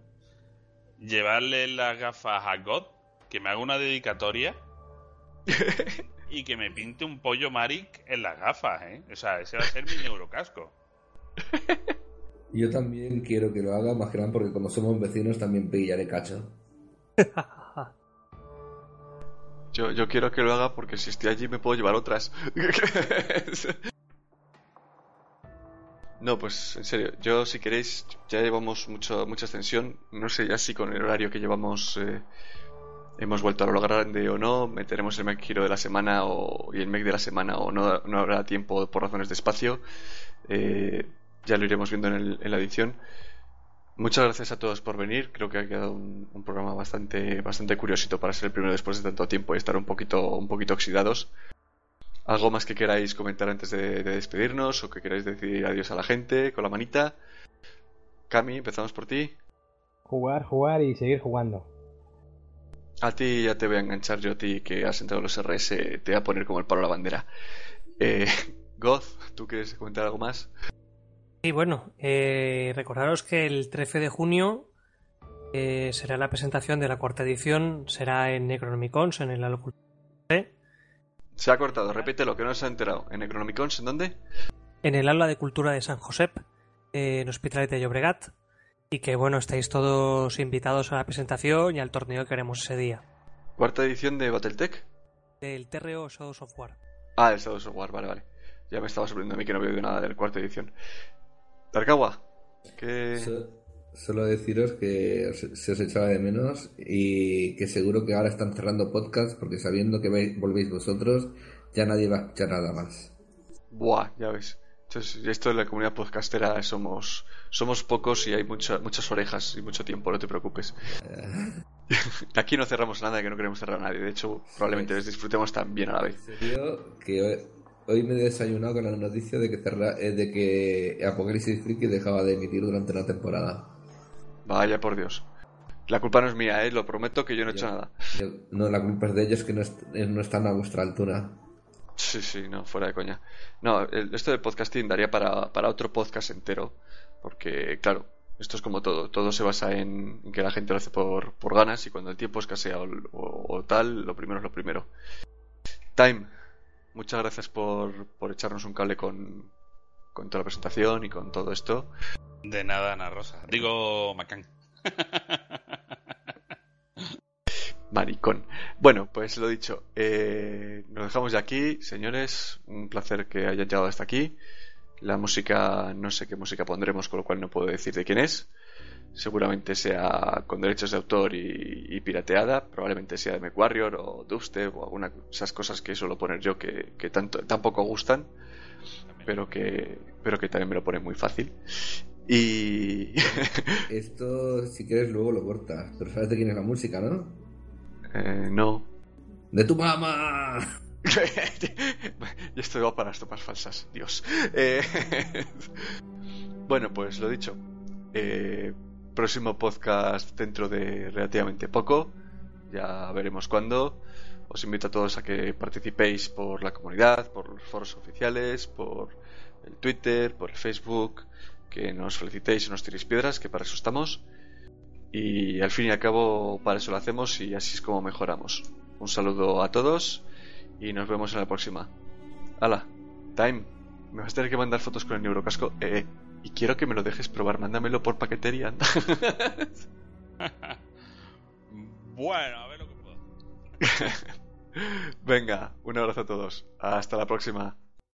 Speaker 6: llevarle las gafas a God, que me haga una dedicatoria (laughs) y que me pinte un pollo Maric en las gafas, ¿eh? O sea, ese va a ser mi neurocasco. (laughs)
Speaker 10: Yo también quiero que lo haga, más que nada porque como somos vecinos también pillaré cacho. (laughs)
Speaker 4: yo, yo quiero que lo haga porque si estoy allí me puedo llevar otras. No, pues en serio, yo si queréis, ya llevamos mucho, mucha extensión. No sé ya si con el horario que llevamos eh, hemos vuelto a lo grande o no. Meteremos el Mac Giro de la semana o, y el Mac de la semana o no, no habrá tiempo por razones de espacio. Eh, ya lo iremos viendo en, el- en la edición. Muchas gracias a todos por venir. Creo que ha quedado un, un programa bastante, bastante curiosito para ser el primero después de tanto tiempo y estar un poquito, un poquito oxidados. ¿Algo más que queráis comentar antes de, de despedirnos o que queráis decir adiós a la gente con la manita? Cami, empezamos por ti.
Speaker 11: Jugar, jugar y seguir jugando.
Speaker 4: A ti ya te voy a enganchar yo a ti que has entrado en los RS, te voy a poner como el palo a la bandera. Eh, (laughs) Goz, ¿tú quieres comentar algo más?
Speaker 7: Y bueno, eh, recordaros que el 13 de junio eh, será la presentación de la cuarta edición, será en Necronomicons, en el Alocul-
Speaker 4: Se ha cortado, repite lo que no se ha enterado. ¿En Necronomicons en dónde?
Speaker 7: en el Aula de Cultura de San Josep, eh, en Hospitalet de Llobregat, y que bueno, estáis todos invitados a la presentación y al torneo que haremos ese día.
Speaker 4: ¿Cuarta edición de Battletech?
Speaker 7: Del TRO Shadows of War.
Speaker 4: Ah, el Shadow War, vale, vale. Ya me estaba sorprendiendo a mí que no había oído nada de la cuarta edición. Darkawa, que...
Speaker 10: So- solo deciros que os- se os echaba de menos y que seguro que ahora están cerrando podcast porque sabiendo que vais- volvéis vosotros ya nadie va a escuchar nada más.
Speaker 4: Buah, ya ves. Entonces, esto en la comunidad podcastera somos somos pocos y hay mucha- muchas orejas y mucho tiempo, no te preocupes. (laughs) Aquí no cerramos nada, que no queremos cerrar a nadie. De hecho, probablemente les disfrutemos también a la vez.
Speaker 10: Serio, que hoy, hoy me he desayunado con la noticia de que, cerra- eh, de que Apocalipsis Freaky dejaba de emitir durante una temporada.
Speaker 4: Vaya por Dios. La culpa no es mía, ¿eh? Lo prometo que yo no he hecho nada.
Speaker 10: Yo- no, la culpa es de ellos que no, est- eh, no están a vuestra altura.
Speaker 4: Sí, sí, no, fuera de coña. No, el- esto de podcasting daría para, para otro podcast entero, porque, claro, esto es como todo. Todo se basa en, en que la gente lo hace por, por ganas y cuando el tiempo escasea o, o- o tal, lo primero es lo primero. Time, muchas gracias por, por echarnos un cable con, con toda la presentación y con todo esto.
Speaker 6: De nada, Ana Rosa. Digo, Macán. (laughs)
Speaker 4: Maricón. Bueno, pues lo dicho, eh, nos dejamos ya aquí, señores. Un placer que hayan llegado hasta aquí. La música, no sé qué música pondremos, con lo cual no puedo decir de quién es. Seguramente sea con derechos de autor y, y pirateada. Probablemente sea de MechWarrior o Dubstep o alguna esas cosas que suelo poner yo que, que tanto, tampoco gustan, pero que, pero que también me lo ponen muy fácil. Y (laughs)
Speaker 10: Esto, si quieres, luego lo cortas. Pero sabes de quién es la música, ¿no?
Speaker 4: eh, no,
Speaker 10: ¡De tu mamá!
Speaker 4: y esto va para las topas falsas, Dios. Eh, (laughs) bueno, pues lo dicho. Eh, próximo podcast dentro de relativamente poco. Ya veremos cuándo. Os invito a todos a que participéis por la comunidad, por los foros oficiales, por el Twitter, por el Facebook, que nos felicitéis y nos tiréis piedras, que para eso estamos. Y al fin y al cabo, para eso lo hacemos y así es como mejoramos. Un saludo a todos y nos vemos en la próxima. Hala, Time, me vas a tener que mandar fotos con el neurocasco. Eh, y quiero que me lo dejes probar, mándamelo por paquetería. (laughs)
Speaker 6: Bueno, a ver lo que. (laughs)
Speaker 4: Venga, un abrazo a todos. Hasta la próxima.